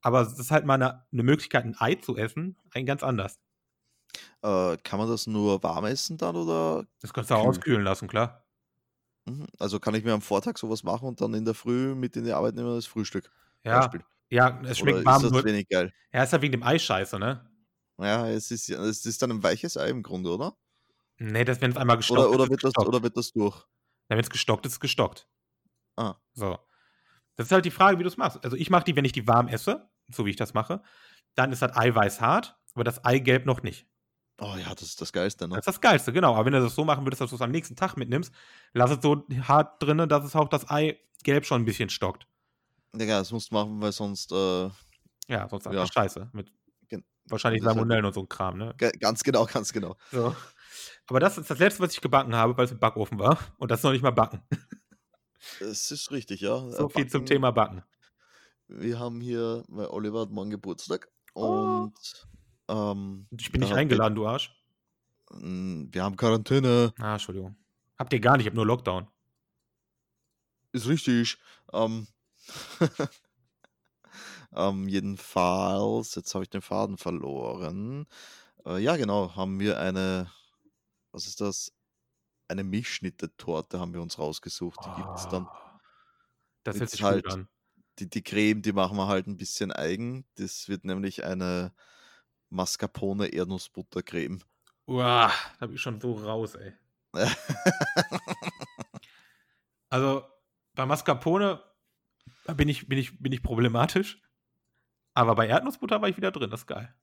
Aber es ist halt mal eine, eine Möglichkeit, ein Ei zu essen, ein ganz anders. Äh, kann man das nur warm essen dann oder? Das kannst du auch Kühl. auskühlen lassen, klar. Mhm. Also kann ich mir am Vortag sowas machen und dann in der Früh mit in die Arbeit nehmen das Frühstück. Ja, Beispiel. ja es schmeckt Oder warm. ist das wenig geil? ja, ist ja wegen dem Ei scheiße, ne? Ja, es ist, es ist dann ein weiches Ei im Grunde, oder? Nee, das, wenn es einmal gestockt Oder, oder, wird das, oder wird das durch? Wenn es gestockt ist, ist gestockt. Ah. So. Das ist halt die Frage, wie du es machst. Also ich mache die, wenn ich die warm esse, so wie ich das mache, dann ist das Eiweiß hart, aber das Eigelb noch nicht. Oh ja, das ist das Geilste, ne? Das ist das Geilste, genau. Aber wenn du das so machen würdest, dass du es am nächsten Tag mitnimmst, lass es so hart drinne, dass es auch das Eigelb schon ein bisschen stockt. Digga, das musst du machen, weil sonst äh, Ja, sonst Ja. einfach scheiße. Mit Gen- wahrscheinlich halt- Salmonellen und so ein Kram, ne? ganz genau, ganz genau. So. Aber das ist das letzte, was ich gebacken habe, weil es im Backofen war. Und das noch nicht mal backen. Es ist richtig, ja. So Äh, viel zum Backen- Thema Backen. Wir haben hier, weil Oliver hat morgen Geburtstag Oh. und ähm, Ich bin nicht eingeladen, du Arsch. Mm, wir haben Quarantäne. Ah, Entschuldigung. Habt ihr gar nicht, ich hab nur Lockdown. Ist richtig. Ähm, ähm, jedenfalls, jetzt habe ich den Faden verloren. Äh, ja, genau, haben wir eine, was ist das? Eine Milchschnitte-Torte haben wir uns rausgesucht. Die gibt es dann. Ah. Das hört sich halt- gut an. Die, die Creme, die machen wir halt ein bisschen eigen. Das wird nämlich eine Mascarpone Erdnussbuttercreme. Uah, da bin ich schon so raus, ey. Also bei Mascarpone bin ich, bin, ich, bin ich problematisch. Aber bei Erdnussbutter war ich wieder drin, das ist geil.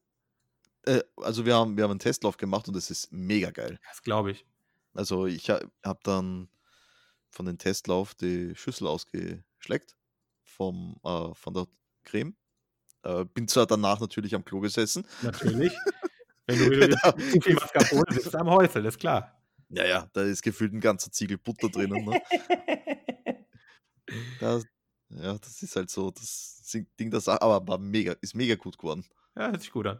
Äh, also wir haben, wir haben einen Testlauf gemacht und es ist mega geil. Das glaube ich. Also ich ha habe dann von dem Testlauf die Schüssel ausgeschleckt vom, äh, von der Creme. Äh, bin zwar danach natürlich am Klo gesessen. Natürlich. Wenn du wieder zu viel Mascarpone sitzt am Häusel, ist klar. Ja, ja, da ist gefühlt ein ganzer Ziegel Butter drinnen. Ne? das, ja, das ist halt so das Ding, das aber war mega, ist mega gut geworden. Ja, hört sich gut an.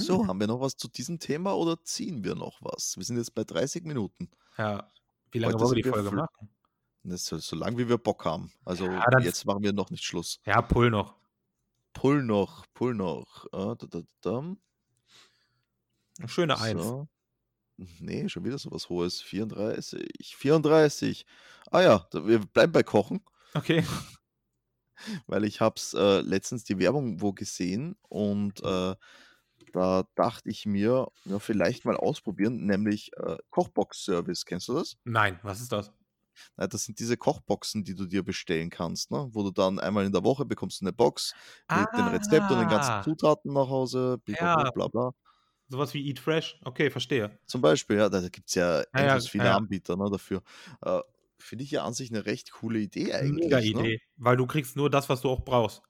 So, hm. haben wir noch was zu diesem Thema oder ziehen wir noch was? Wir sind jetzt bei 30 Minuten. Ja, wie lange wollen wir die Folge machen? Das so, so lange wie wir Bock haben. Also ja, jetzt machen wir noch nicht Schluss. Ja, pull noch. Pull noch, pull noch. Ah, da, da, da. Schöne so. Eins. Nee, schon wieder so was Hohes. 34. 34. Ah ja, wir bleiben bei Kochen. Okay. Weil ich habe es äh, letztens die Werbung wo gesehen und äh, da dachte ich mir, ja, vielleicht mal ausprobieren, nämlich äh, Kochbox-Service. Kennst du das? Nein, was ist das? Na, das sind diese Kochboxen, die du dir bestellen kannst, ne? wo du dann einmal in der Woche bekommst eine Box mit dem Rezept und den ganzen Ah, Zutaten nach Hause, blablabla, bla bla. sowas wie Eat Fresh. Okay, verstehe. Zum Beispiel, ja, da gibt es ja endlos ja, viele ja. Anbieter ne, dafür. Äh, Finde ich ja an sich eine recht coole Idee Mega eigentlich. Ne? Idee, weil du kriegst nur das, was du auch brauchst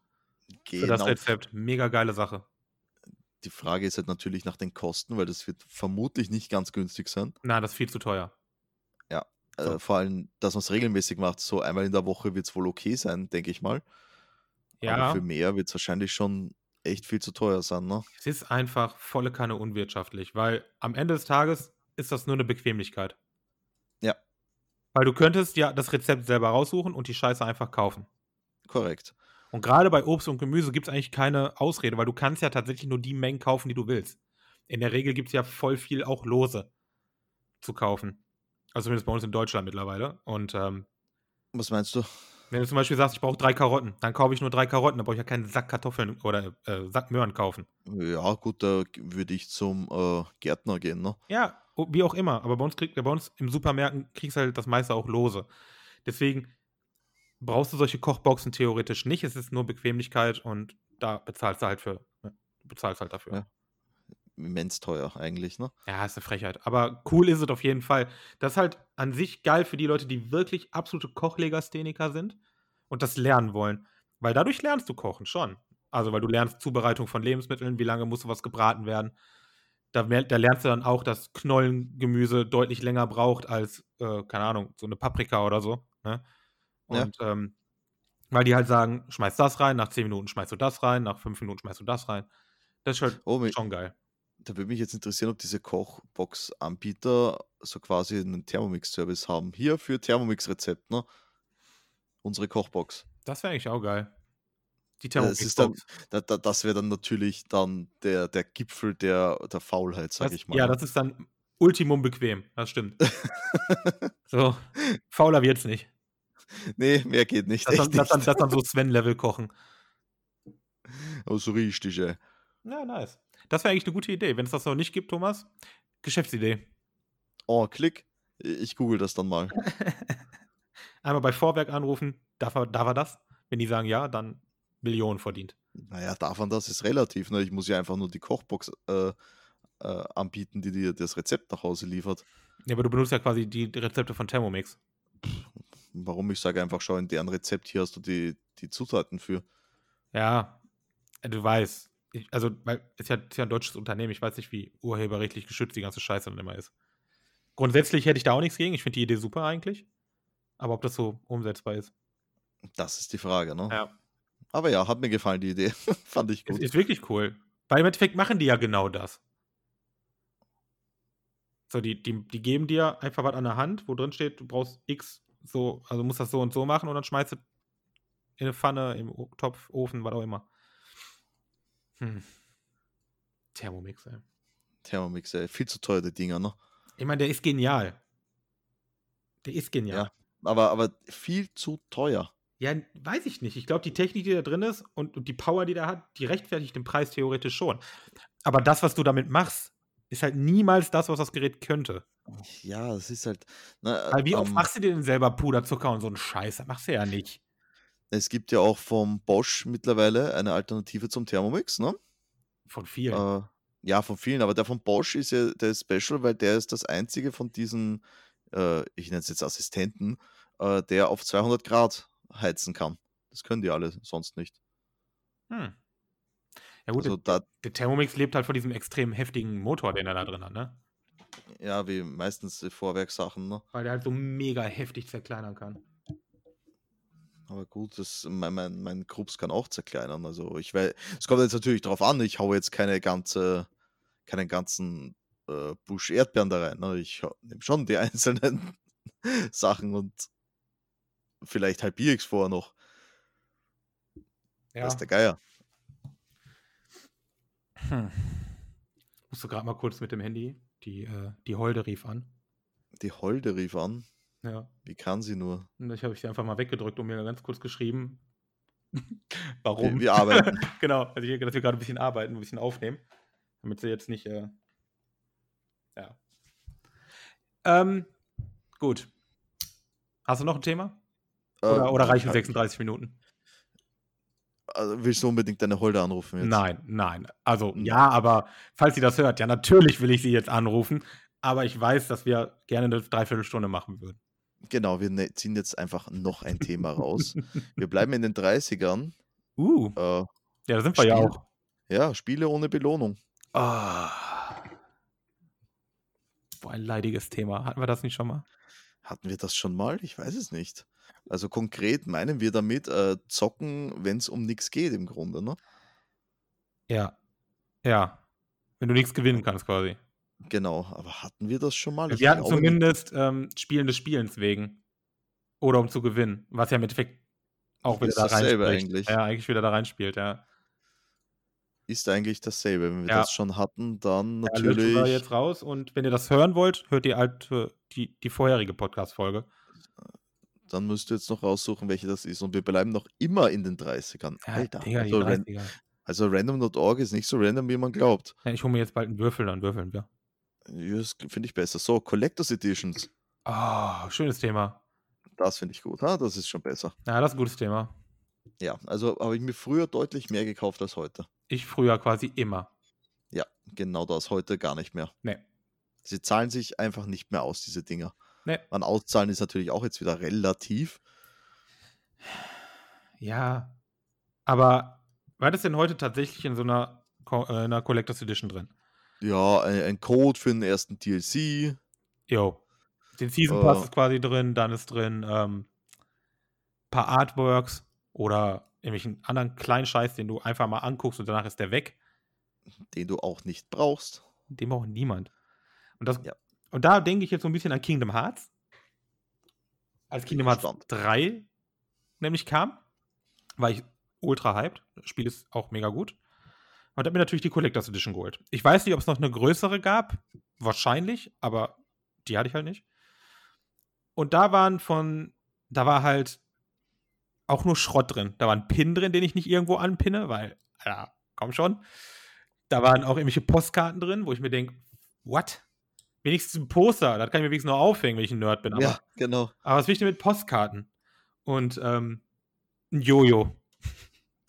für das Genau. Rezept. Mega geile Sache. Die Frage ist halt natürlich nach den Kosten, weil das wird vermutlich nicht ganz günstig sein. Nein, das ist viel zu teuer. Ja, äh, So. vor allem, dass man es regelmäßig macht, so einmal in der Woche wird es wohl okay sein, denke ich mal. Aber für Ja, mehr wird es wahrscheinlich schon echt viel zu teuer sein, ne? es ist einfach volle Kanne unwirtschaftlich, weil am Ende des Tages ist das nur eine Bequemlichkeit. Ja, Weil du könntest ja das Rezept selber raussuchen und die Scheiße einfach kaufen. korrekt. Und gerade bei Obst und Gemüse gibt es eigentlich keine Ausrede, weil du kannst ja tatsächlich nur die Mengen kaufen, die du willst. In der Regel gibt es ja voll viel auch lose zu kaufen. Also zumindest bei uns in Deutschland mittlerweile. Und ähm, Was meinst du? wenn du zum Beispiel sagst, ich brauche drei Karotten, dann kaufe ich nur drei Karotten, dann brauche ich ja keinen Sack Kartoffeln oder äh, Sack Möhren kaufen. Ja, gut, da würde ich zum äh, Gärtner gehen, ne? Ja, o- wie auch immer. Aber bei uns, krieg, bei uns im Supermärkten kriegst du halt das meiste auch lose. Deswegen brauchst du solche Kochboxen theoretisch nicht. Es ist nur Bequemlichkeit und da bezahlst du halt für. Ne? Du bezahlst halt dafür. Ja. Immens teuer eigentlich, ne? Ja, ist eine Frechheit. Aber cool ist es auf jeden Fall. Das ist halt an sich geil für die Leute, die wirklich absolute Kochlegastheniker sind und das lernen wollen. Weil dadurch lernst du kochen schon. Also, weil du lernst Zubereitung von Lebensmitteln, wie lange muss was gebraten werden. Da, da lernst du dann auch, dass Knollengemüse deutlich länger braucht als, äh, keine Ahnung, so eine Paprika oder so. Ne? Ja. Und ähm, weil die halt sagen, schmeiß das rein, nach 10 Minuten schmeißt du das rein, nach 5 Minuten schmeißt du das rein. Das ist halt Oh, schon geil. da würde mich jetzt interessieren, ob diese Kochbox-Anbieter so quasi einen Thermomix-Service haben. Hier für Thermomix-Rezept, ne? Unsere Kochbox. Das wäre eigentlich auch geil. Die Das ist dann, Thermomix-Box. da, da, das wäre dann natürlich dann der, der Gipfel der, der Faulheit, sag Das, ich mal. ja, ne? das ist dann Ultimum bequem. Das stimmt. So, fauler wird's nicht. Nee, mehr geht nicht. Das dann, das dann, nicht. das dann so Sven-Level kochen. Aber so richtig, ey. Ja, nice. Das wäre eigentlich eine gute Idee. Wenn es das noch nicht gibt, Thomas, Geschäftsidee. Oh, klick. Ich google das dann mal. Einmal bei Vorwerk anrufen, darf er, darf er das? Wenn die sagen ja, dann Millionen verdient. Naja, davon das ist relativ. Ne? Ich muss ja einfach nur die Kochbox äh, äh, anbieten, die dir das Rezept nach Hause liefert. Ja, aber du benutzt ja quasi die Rezepte von Thermomix. Warum? Ich sage einfach, schau in deren Rezept, hier hast du die, die Zutaten für. Ja, äh, du weißt. Ich, also, weil es ist ja, ist ja ein deutsches Unternehmen. Ich weiß nicht, wie urheberrechtlich geschützt die ganze Scheiße dann immer ist. Grundsätzlich hätte ich da auch nichts gegen. Ich finde die Idee super eigentlich. Aber ob das so umsetzbar ist. Das ist die Frage, ne? Ja. Aber ja, hat mir gefallen, die Idee. Fand ich gut. ist wirklich cool. Weil im Endeffekt machen die ja genau das. So, die, die, die geben dir einfach was an der Hand, wo drin steht, du brauchst X, so, also musst das so und so machen und dann schmeißt du in eine Pfanne, im Topf, Ofen, was auch immer. Hm. Thermomix, ey. Thermomix, ey. Viel zu teuer, die Dinger, ne? Ich meine, der ist genial. Der ist genial. Ja. Aber, aber viel zu teuer. Ja, weiß ich nicht. Ich glaube, die Technik, die da drin ist und, und die Power, die der hat, die rechtfertigt den Preis theoretisch schon. Aber das, was du damit machst, ist halt niemals das, was das Gerät könnte. Ja, es ist halt. Ne, Weil wie oft ähm, machst du dir denn selber Puderzucker und so einen Scheiß? Das machst du ja nicht. es gibt ja auch vom Bosch mittlerweile eine Alternative zum Thermomix, ne? Von vielen. Äh, ja, von vielen, aber der von Bosch ist ja der ist special, weil der ist das einzige von diesen, äh, ich nenne es jetzt Assistenten, äh, der auf 200 Grad heizen kann. Das können die alle sonst nicht. Hm. Ja gut, Also der, da, der Thermomix lebt halt von diesem extrem heftigen Motor, den er da drin hat, ne? Ja, wie meistens die Vorwerksachen, ne? Weil der halt so mega heftig zerkleinern kann. Aber gut, das, mein, mein, mein Krups kann auch zerkleinern. Also ich weiß, es kommt jetzt natürlich drauf an, ich haue jetzt keine ganze, keinen ganzen äh, Busch Erdbeeren da rein. Ne? Ich nehme schon die einzelnen Sachen und vielleicht halbiere ich es vorher noch. Ja. Weiß der Geier. Hm. Musst du gerade mal kurz mit dem Handy. Die, äh, die Holde rief an. Die Holde rief an. Ja. Wie kann sie nur? Und ich habe sie einfach mal weggedrückt und mir ganz kurz geschrieben. Wir, Warum? wir arbeiten. genau, also hier, dass wir gerade ein bisschen arbeiten, ein bisschen aufnehmen. Damit sie jetzt nicht. Äh, ja. Ähm, gut. Hast du noch ein Thema? Oder, Ähm, oder reichen ja, 36 Minuten? Also willst du unbedingt deine Holde anrufen jetzt? Nein, nein. Also Nein. ja, aber falls sie das hört, ja, natürlich will ich sie jetzt anrufen. Aber ich weiß, dass wir gerne eine Dreiviertelstunde machen würden. Genau, wir ne ziehen jetzt einfach noch ein Thema raus. Wir bleiben in den 30ern. Uh, Äh, ja, da sind wir ja Spiel. auch. ja, Spiele ohne Belohnung. Ah. Boah, ein leidiges Thema. Hatten wir das nicht schon mal? Hatten wir das schon mal? Ich weiß es nicht. Also konkret meinen wir damit äh, zocken, wenn es um nichts geht im Grunde, ne? Ja. Ja. Wenn du nichts gewinnen kannst, quasi. Genau, aber hatten wir das schon mal? Ich wir hatten zumindest ähm, Spielen des Spielens wegen. Oder um zu gewinnen. Was ja im Endeffekt auch wieder da dasselbe reinspricht. eigentlich. Ja, eigentlich wieder da reinspielt, ja. Ist eigentlich dasselbe. Wenn wir Ja. das schon hatten, dann Ja, natürlich. jetzt raus. Und wenn ihr das hören wollt, hört ihr alte, die, die vorherige Podcast-Folge. Dann müsst ihr jetzt noch raussuchen, welche das ist. Und wir bleiben noch immer in den 30ern. Ja, Alter. Digga, also, ran 30er. also random.org ist nicht so random, wie man glaubt. Ja, ich hole mir jetzt bald einen Würfel, dann würfeln wir. Ja, Das finde ich besser. So, Collectors Editions. Ah, schönes Thema. Das finde ich gut. Ha? Das ist schon besser. Ja, das ist ein gutes Thema. Ja, also habe ich mir früher deutlich mehr gekauft als heute. Ich früher quasi immer. Ja, genau das. Heute gar nicht mehr. Nee. Sie zahlen sich einfach nicht mehr aus, diese Dinger. Nee. Man auszahlen ist natürlich auch jetzt wieder relativ. Ja. Aber war das denn heute tatsächlich in so einer, Co äh, einer Collectors Edition drin? Ja, ein, ein Code für den ersten DLC. Jo. Den Season Pass Äh. ist quasi drin, dann ist drin ähm, paar Artworks oder irgendwelchen anderen kleinen Scheiß, den du einfach mal anguckst und danach ist der weg. den du auch nicht brauchst. Den braucht niemand. Und, das, Ja. Und da denke ich jetzt so ein bisschen an Kingdom Hearts. Als Kingdom Hearts gespannt. 3 nämlich kam, war ich ultra hyped. Das Spiel ist auch mega gut. Und habe mir natürlich die Collectors Edition geholt. Ich weiß nicht, ob es noch eine größere gab. Wahrscheinlich, aber die hatte ich halt nicht. Und da waren von, da war halt auch nur Schrott drin. Da war ein Pin drin, den ich nicht irgendwo anpinne, weil, ja, komm schon. Da waren auch irgendwelche Postkarten drin, wo ich mir denke, what? Wenigstens ein Poster, das kann ich mir wenigstens noch aufhängen, wenn ich ein Nerd bin. Aber, Ja, genau. aber was will ich denn mit Postkarten? Und ähm, ein Jojo.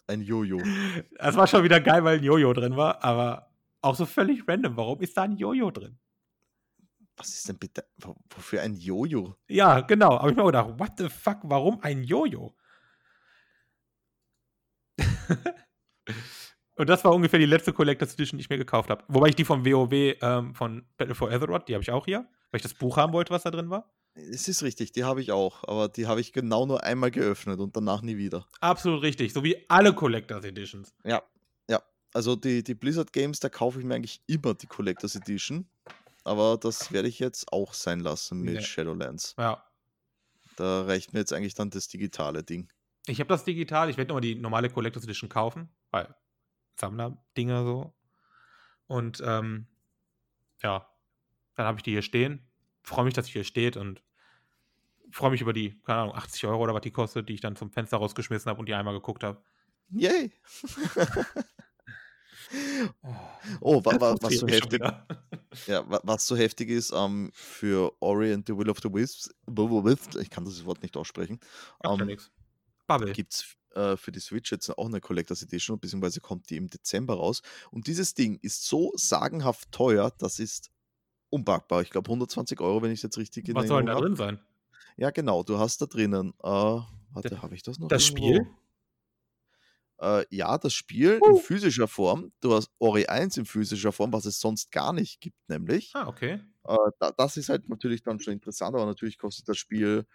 Ein Jojo. Das war schon wieder geil, weil ein Jojo drin war, aber auch so völlig random. Warum ist da ein Jojo drin? Was ist denn bitte? wo- Wofür ein Jojo? Ja, genau. Aber ich mir gedacht, what the fuck, warum ein Jojo? Und das war ungefähr die letzte Collectors Edition, die ich mir gekauft habe. Wobei ich die vom WoW, ähm, von Battle for Azeroth, die habe ich auch hier, weil ich das Buch haben wollte, was da drin war. Es ist richtig, die habe ich auch, aber die habe ich genau nur einmal geöffnet und danach nie wieder. Absolut richtig, so wie alle Collectors Editions. Ja, ja. Also die, die Blizzard Games, da kaufe ich mir eigentlich immer die Collectors Edition. Aber das werde ich jetzt auch sein lassen mit Nee. Shadowlands. Ja. Da reicht mir jetzt eigentlich dann das digitale Ding. Ich habe das digital, ich werde nochmal die normale Collectors Edition kaufen, weil Sammler-Dinger so. Und ähm, ja, dann habe ich die hier stehen. Freue mich, dass sie hier steht und freue mich über die, keine Ahnung, 80 Euro oder was die kostet, die ich dann zum Fenster rausgeschmissen habe und die einmal geguckt habe. Yay! oh, wa, wa, was so heftig. Ja, wa was so heftig ist, ähm, für Ori and the Will of the Wisps ich kann das Wort nicht aussprechen, ähm. Bubble. gibt's äh, für die Switch jetzt auch 'ne Collectors Edition, beziehungsweise kommt die im Dezember raus. Und dieses Ding ist so sagenhaft teuer, das ist unpackbar. Ich glaube 120 €, wenn ich's jetzt richtig in Was soll denn da drin sein? Ja, genau, du hast da drinnen äh, warte, habe ich das noch das irgendwo? Spiel? Äh, ja, das Spiel in Uh. physischer Form. Du hast Ori 1 in physischer Form, was es sonst gar nicht gibt nämlich. Ah, okay. Äh, da das ist halt natürlich dann schon interessant, aber natürlich kostet das Spiel,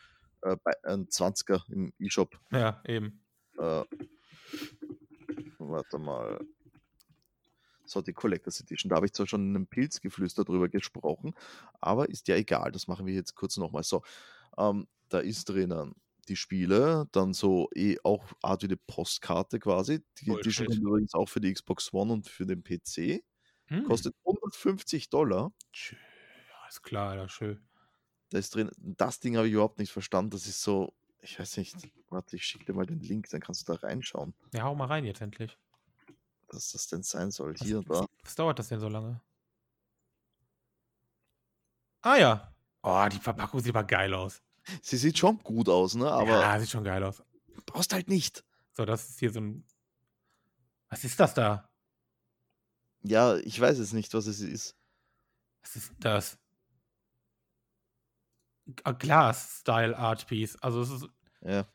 äh, bei 'n 20er im eShop. Ja, eben. Äh warte mal. So, die Collectors Edition. Da habe ich zwar schon in 'nem Pilzgeflüster drüber gesprochen, aber ist ja egal. Das machen wir jetzt kurz noch mal. So, ähm, da ist drinnen die Spiele, dann so eh auch Art wie 'ne Postkarte quasi. Die Edition Bullshit. kommt übrigens auch für die Xbox One und für den PC. Hm. Kostet 150 $. Tschö, ja, ist klar, Alter, schön. Da ist drin das Ding habe ich überhaupt nicht verstanden. Das ist so ich weiß nicht, warte, ich schicke dir mal den Link, dann kannst du da reinschauen. Ja, hau mal rein jetzt endlich. Was das denn sein soll. Was Hier und was da. was dauert das denn so lange? Ah ja. Oh, die Verpackung sieht aber geil aus. Sie sieht schon gut aus, ne, aber Ja, sieht schon geil aus. brauchst halt nicht. So, das ist hier so 'n was ist das da? Ja, ich weiß jetzt nicht, was es ist. Was ist das? G Glas-Style Art Piece. Also, es ist Ja.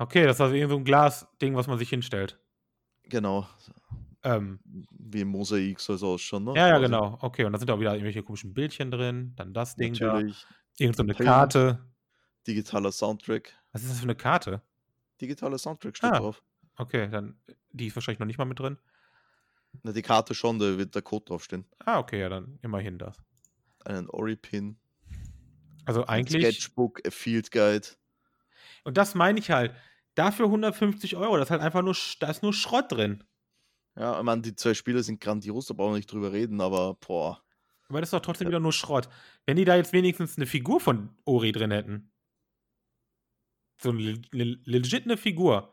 Okay, das ist also irgend so 'n Glasding, was man sich hinstellt. Genau. Ähm. Wie 'n Mosaik soll's ausschauen, ne, Ja, ja, quasi. genau. Okay, und da sind auch wieder irgendwelche komischen Bildchen drin, dann das Ding da, Natürlich. irgend so 'ne Pin. Karte. Digitaler Soundtrack. Was ist das für 'ne Karte? Digitaler Soundtrack steht Ah, drauf. okay, dann die ist wahrscheinlich noch nicht mal mit drin. Na, die Karte schon, da wird der Code draufstehen. Ah, okay, ja, dann immerhin das. Einen Ori-Pin. Also, Ein eigentlich Sketchbook, a Field Guide. Und das meine ich halt. Dafür 150 €, da ist halt einfach nur da ist nur Schrott drin. Ja, ich meine, die 2 Spiele sind grandios, da brauchen wir nicht drüber reden, aber boah. Aber das ist doch trotzdem Ja. wieder nur Schrott. Wenn die da jetzt wenigstens 'ne Figur von Ori drin hätten. So 'ne le le legit 'ne Figur.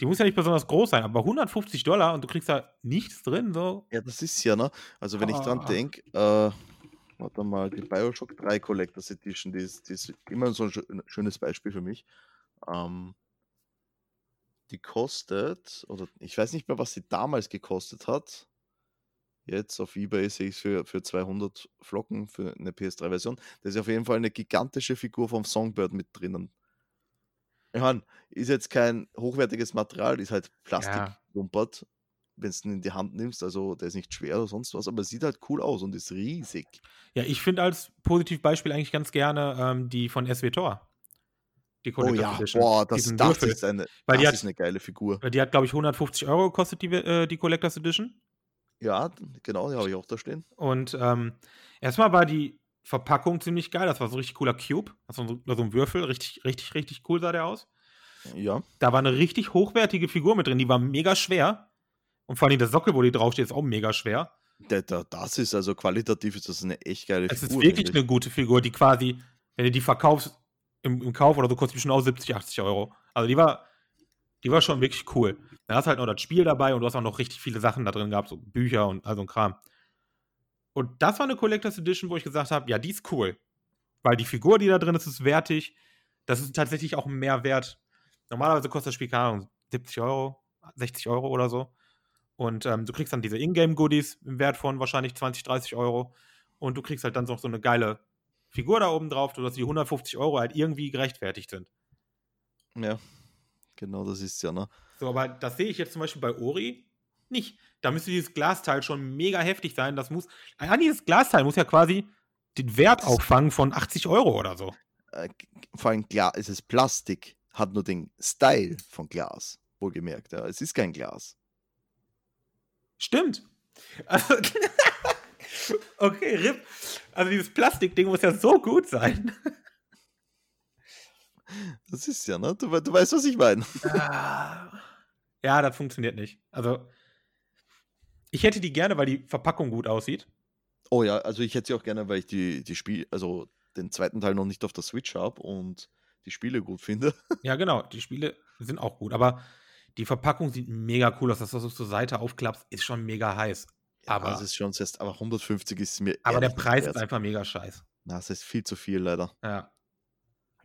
Die muss ja nicht besonders groß sein, aber 150 $ und du kriegst da nichts drin, so. Ja, das ist ja, ne? Also, wenn ich dran Ah. denke, äh, warte mal, die BioShock 3 Collectors Edition, die ist die ist immer so 'n schö schönes Beispiel für mich. Ähm die kostet oder ich weiß nicht mehr, was sie damals gekostet hat. Jetzt auf eBay sehe ich's für für 200 Flocken für 'ne PS3-Version. Da ist auf jeden Fall 'ne gigantische Figur vom Songbird mit drinnen. Ich meine, ist jetzt kein hochwertiges Material, ist halt Ja. Plastiklumpert, wenn's den in die Hand nimmst. Also, der ist nicht schwer oder sonst was, aber sieht halt cool aus und ist riesig. Ja, ich finde als Positivbeispiel eigentlich ganz gerne, ähm, die von SWTOR. Die Oh ja, Edition. boah, das Diesen das Würfel. ist eine Weil die das hat ist 'ne geile Figur. die hat, glaube ich, 150 € gekostet, die äh, die Collectors Edition. Ja, genau, die habe ich auch da stehen. Und, ähm, erst mal war die Verpackung ziemlich geil. Das war so 'n richtig cooler Cube. Also, so so 'n Würfel. Richtig, richtig, richtig cool sah der aus. Ja. Da war 'ne richtig hochwertige Figur mit drin, die war mega schwer. Und vor Dingen der Sockel, wo die draufsteht, ist auch mega schwer. Da da das ist also qualitativ ist das 'ne echt geile Es ist Figur, wirklich finde ich. 'ne gute Figur, die quasi wenn du die verkaufst im im Kauf oder so, kostet die bestimmt auch 70, 80 €. Also, die war die war schon wirklich cool. Da hast du halt noch das Spiel dabei und du hast auch noch richtig viele Sachen da drin gehabt, so Bücher und all so 'n Kram. Und das war 'ne Collectors Edition, wo ich gesagt habe: „Ja, die ist cool.“ Weil die Figur, die da drin ist, ist wertig. Das ist tatsächlich auch 'n Mehrwert. Normalerweise kostet das Spiel, keine Ahnung, 70 €, 60 € oder so. Und, ähm, du kriegst dann diese Ingame-Goodies im Wert von wahrscheinlich 20, 30 € und du kriegst halt dann noch so 'ne geile Figur da oben drauf, sodass die 150 € halt irgendwie gerechtfertigt sind. Ja, genau das ist's ja, ne? So, aber das sehe ich jetzt zum Beispiel bei Ori nicht. Da müsste dieses Glasteil schon mega heftig sein. Das muss allein dieses Glasteil muss ja quasi den Wert auffangen von 80 € oder so. Äh, vor allem Gla es ist Plastik, hat nur den Style von Glas, wohlgemerkt, ja. Es ist kein Glas. Stimmt. Also okay, RIP. Also, dieses Plastikding muss ja so gut sein. Das ist ja, ne? Du du weißt, was ich meine. Ah. Ja, das funktioniert nicht. Also ich hätte die gerne, weil die Verpackung gut aussieht. Oh ja, also, ich hätte sie auch gerne, weil ich die die Spiel also, den 2. Teil noch nicht auf der Switch habe und die Spiele gut finde. Ja, genau, die Spiele sind auch gut, aber die Verpackung sieht mega cool aus. Das, was du zur Seite aufklappst, ist schon mega heiß. Aber, das ist schon selbst, aber 150 ist mir. aber der Preis ist einfach mega scheiß. Na, das ist viel zu viel, leider. Ja.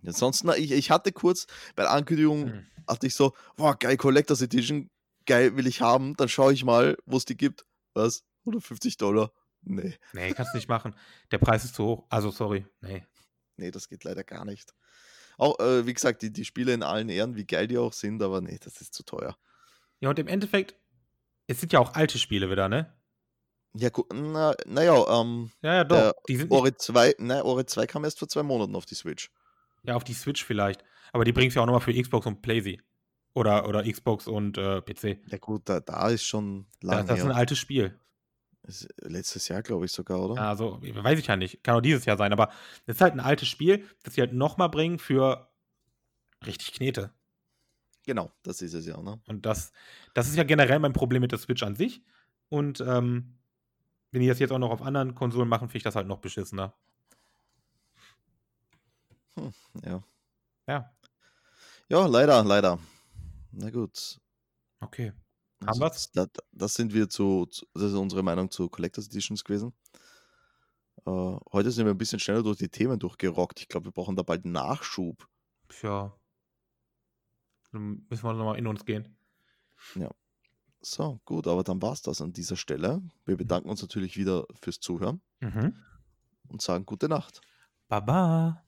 Ansonsten, ich, ich hatte kurz bei der Ankündigung, Hm. dachte ich so, boah, geil, Collectors Edition, geil, will ich haben. Dann schaue ich mal, wo es die gibt. Was? 150 Dollar? Nee, Nee, kannst nicht machen. Der Preis ist zu hoch. Also, sorry. Nee. nee, das geht leider gar nicht. Auch, äh, wie gesagt, die, die Spiele in allen Ehren, wie geil die auch sind, aber nee, das ist zu teuer. Ja, und im Endeffekt, es sind ja auch alte Spiele wieder, ne? Ja, gut, na, naja, ähm, Ja, ja, doch. Der Die sind Ori 2, ne, Ori 2 kam erst vor zwei Monaten auf die Switch. ja auf die Switch vielleicht. Aber die bringst ja auch nochmal für Xbox und PlayStation. Oder, oder Xbox und äh, PC. Ja gut, da, da ist schon Das, lange das ist ein altes Spiel. Ist letztes Jahr, glaube ich, sogar, oder? Also, weiß ich ja nicht. Kann auch dieses Jahr sein. Aber es ist halt ein altes Spiel, das sie halt nochmal bringen für richtig Knete. Genau, das ist es ja, ne? Und das, das ist ja generell mein Problem mit der Switch an sich. Und ähm, wenn die das jetzt auch noch auf anderen Konsolen machen, finde ich das halt noch beschissener. Ja. Ja, Ja, leider, leider. Na gut. okay. Haben Also, das, da- das sind wir zu, das ist unsere Meinung zu Collectors Editions gewesen. Äh, heute sind wir ein bisschen schneller durch die Themen durchgerockt. Ich glaube, wir brauchen da bald einen Nachschub. Tja. Dann müssen wir nochmal in uns gehen. So, gut, aber dann war es das an dieser Stelle. Wir bedanken uns natürlich wieder fürs Zuhören Mhm. und sagen gute Nacht. Baba.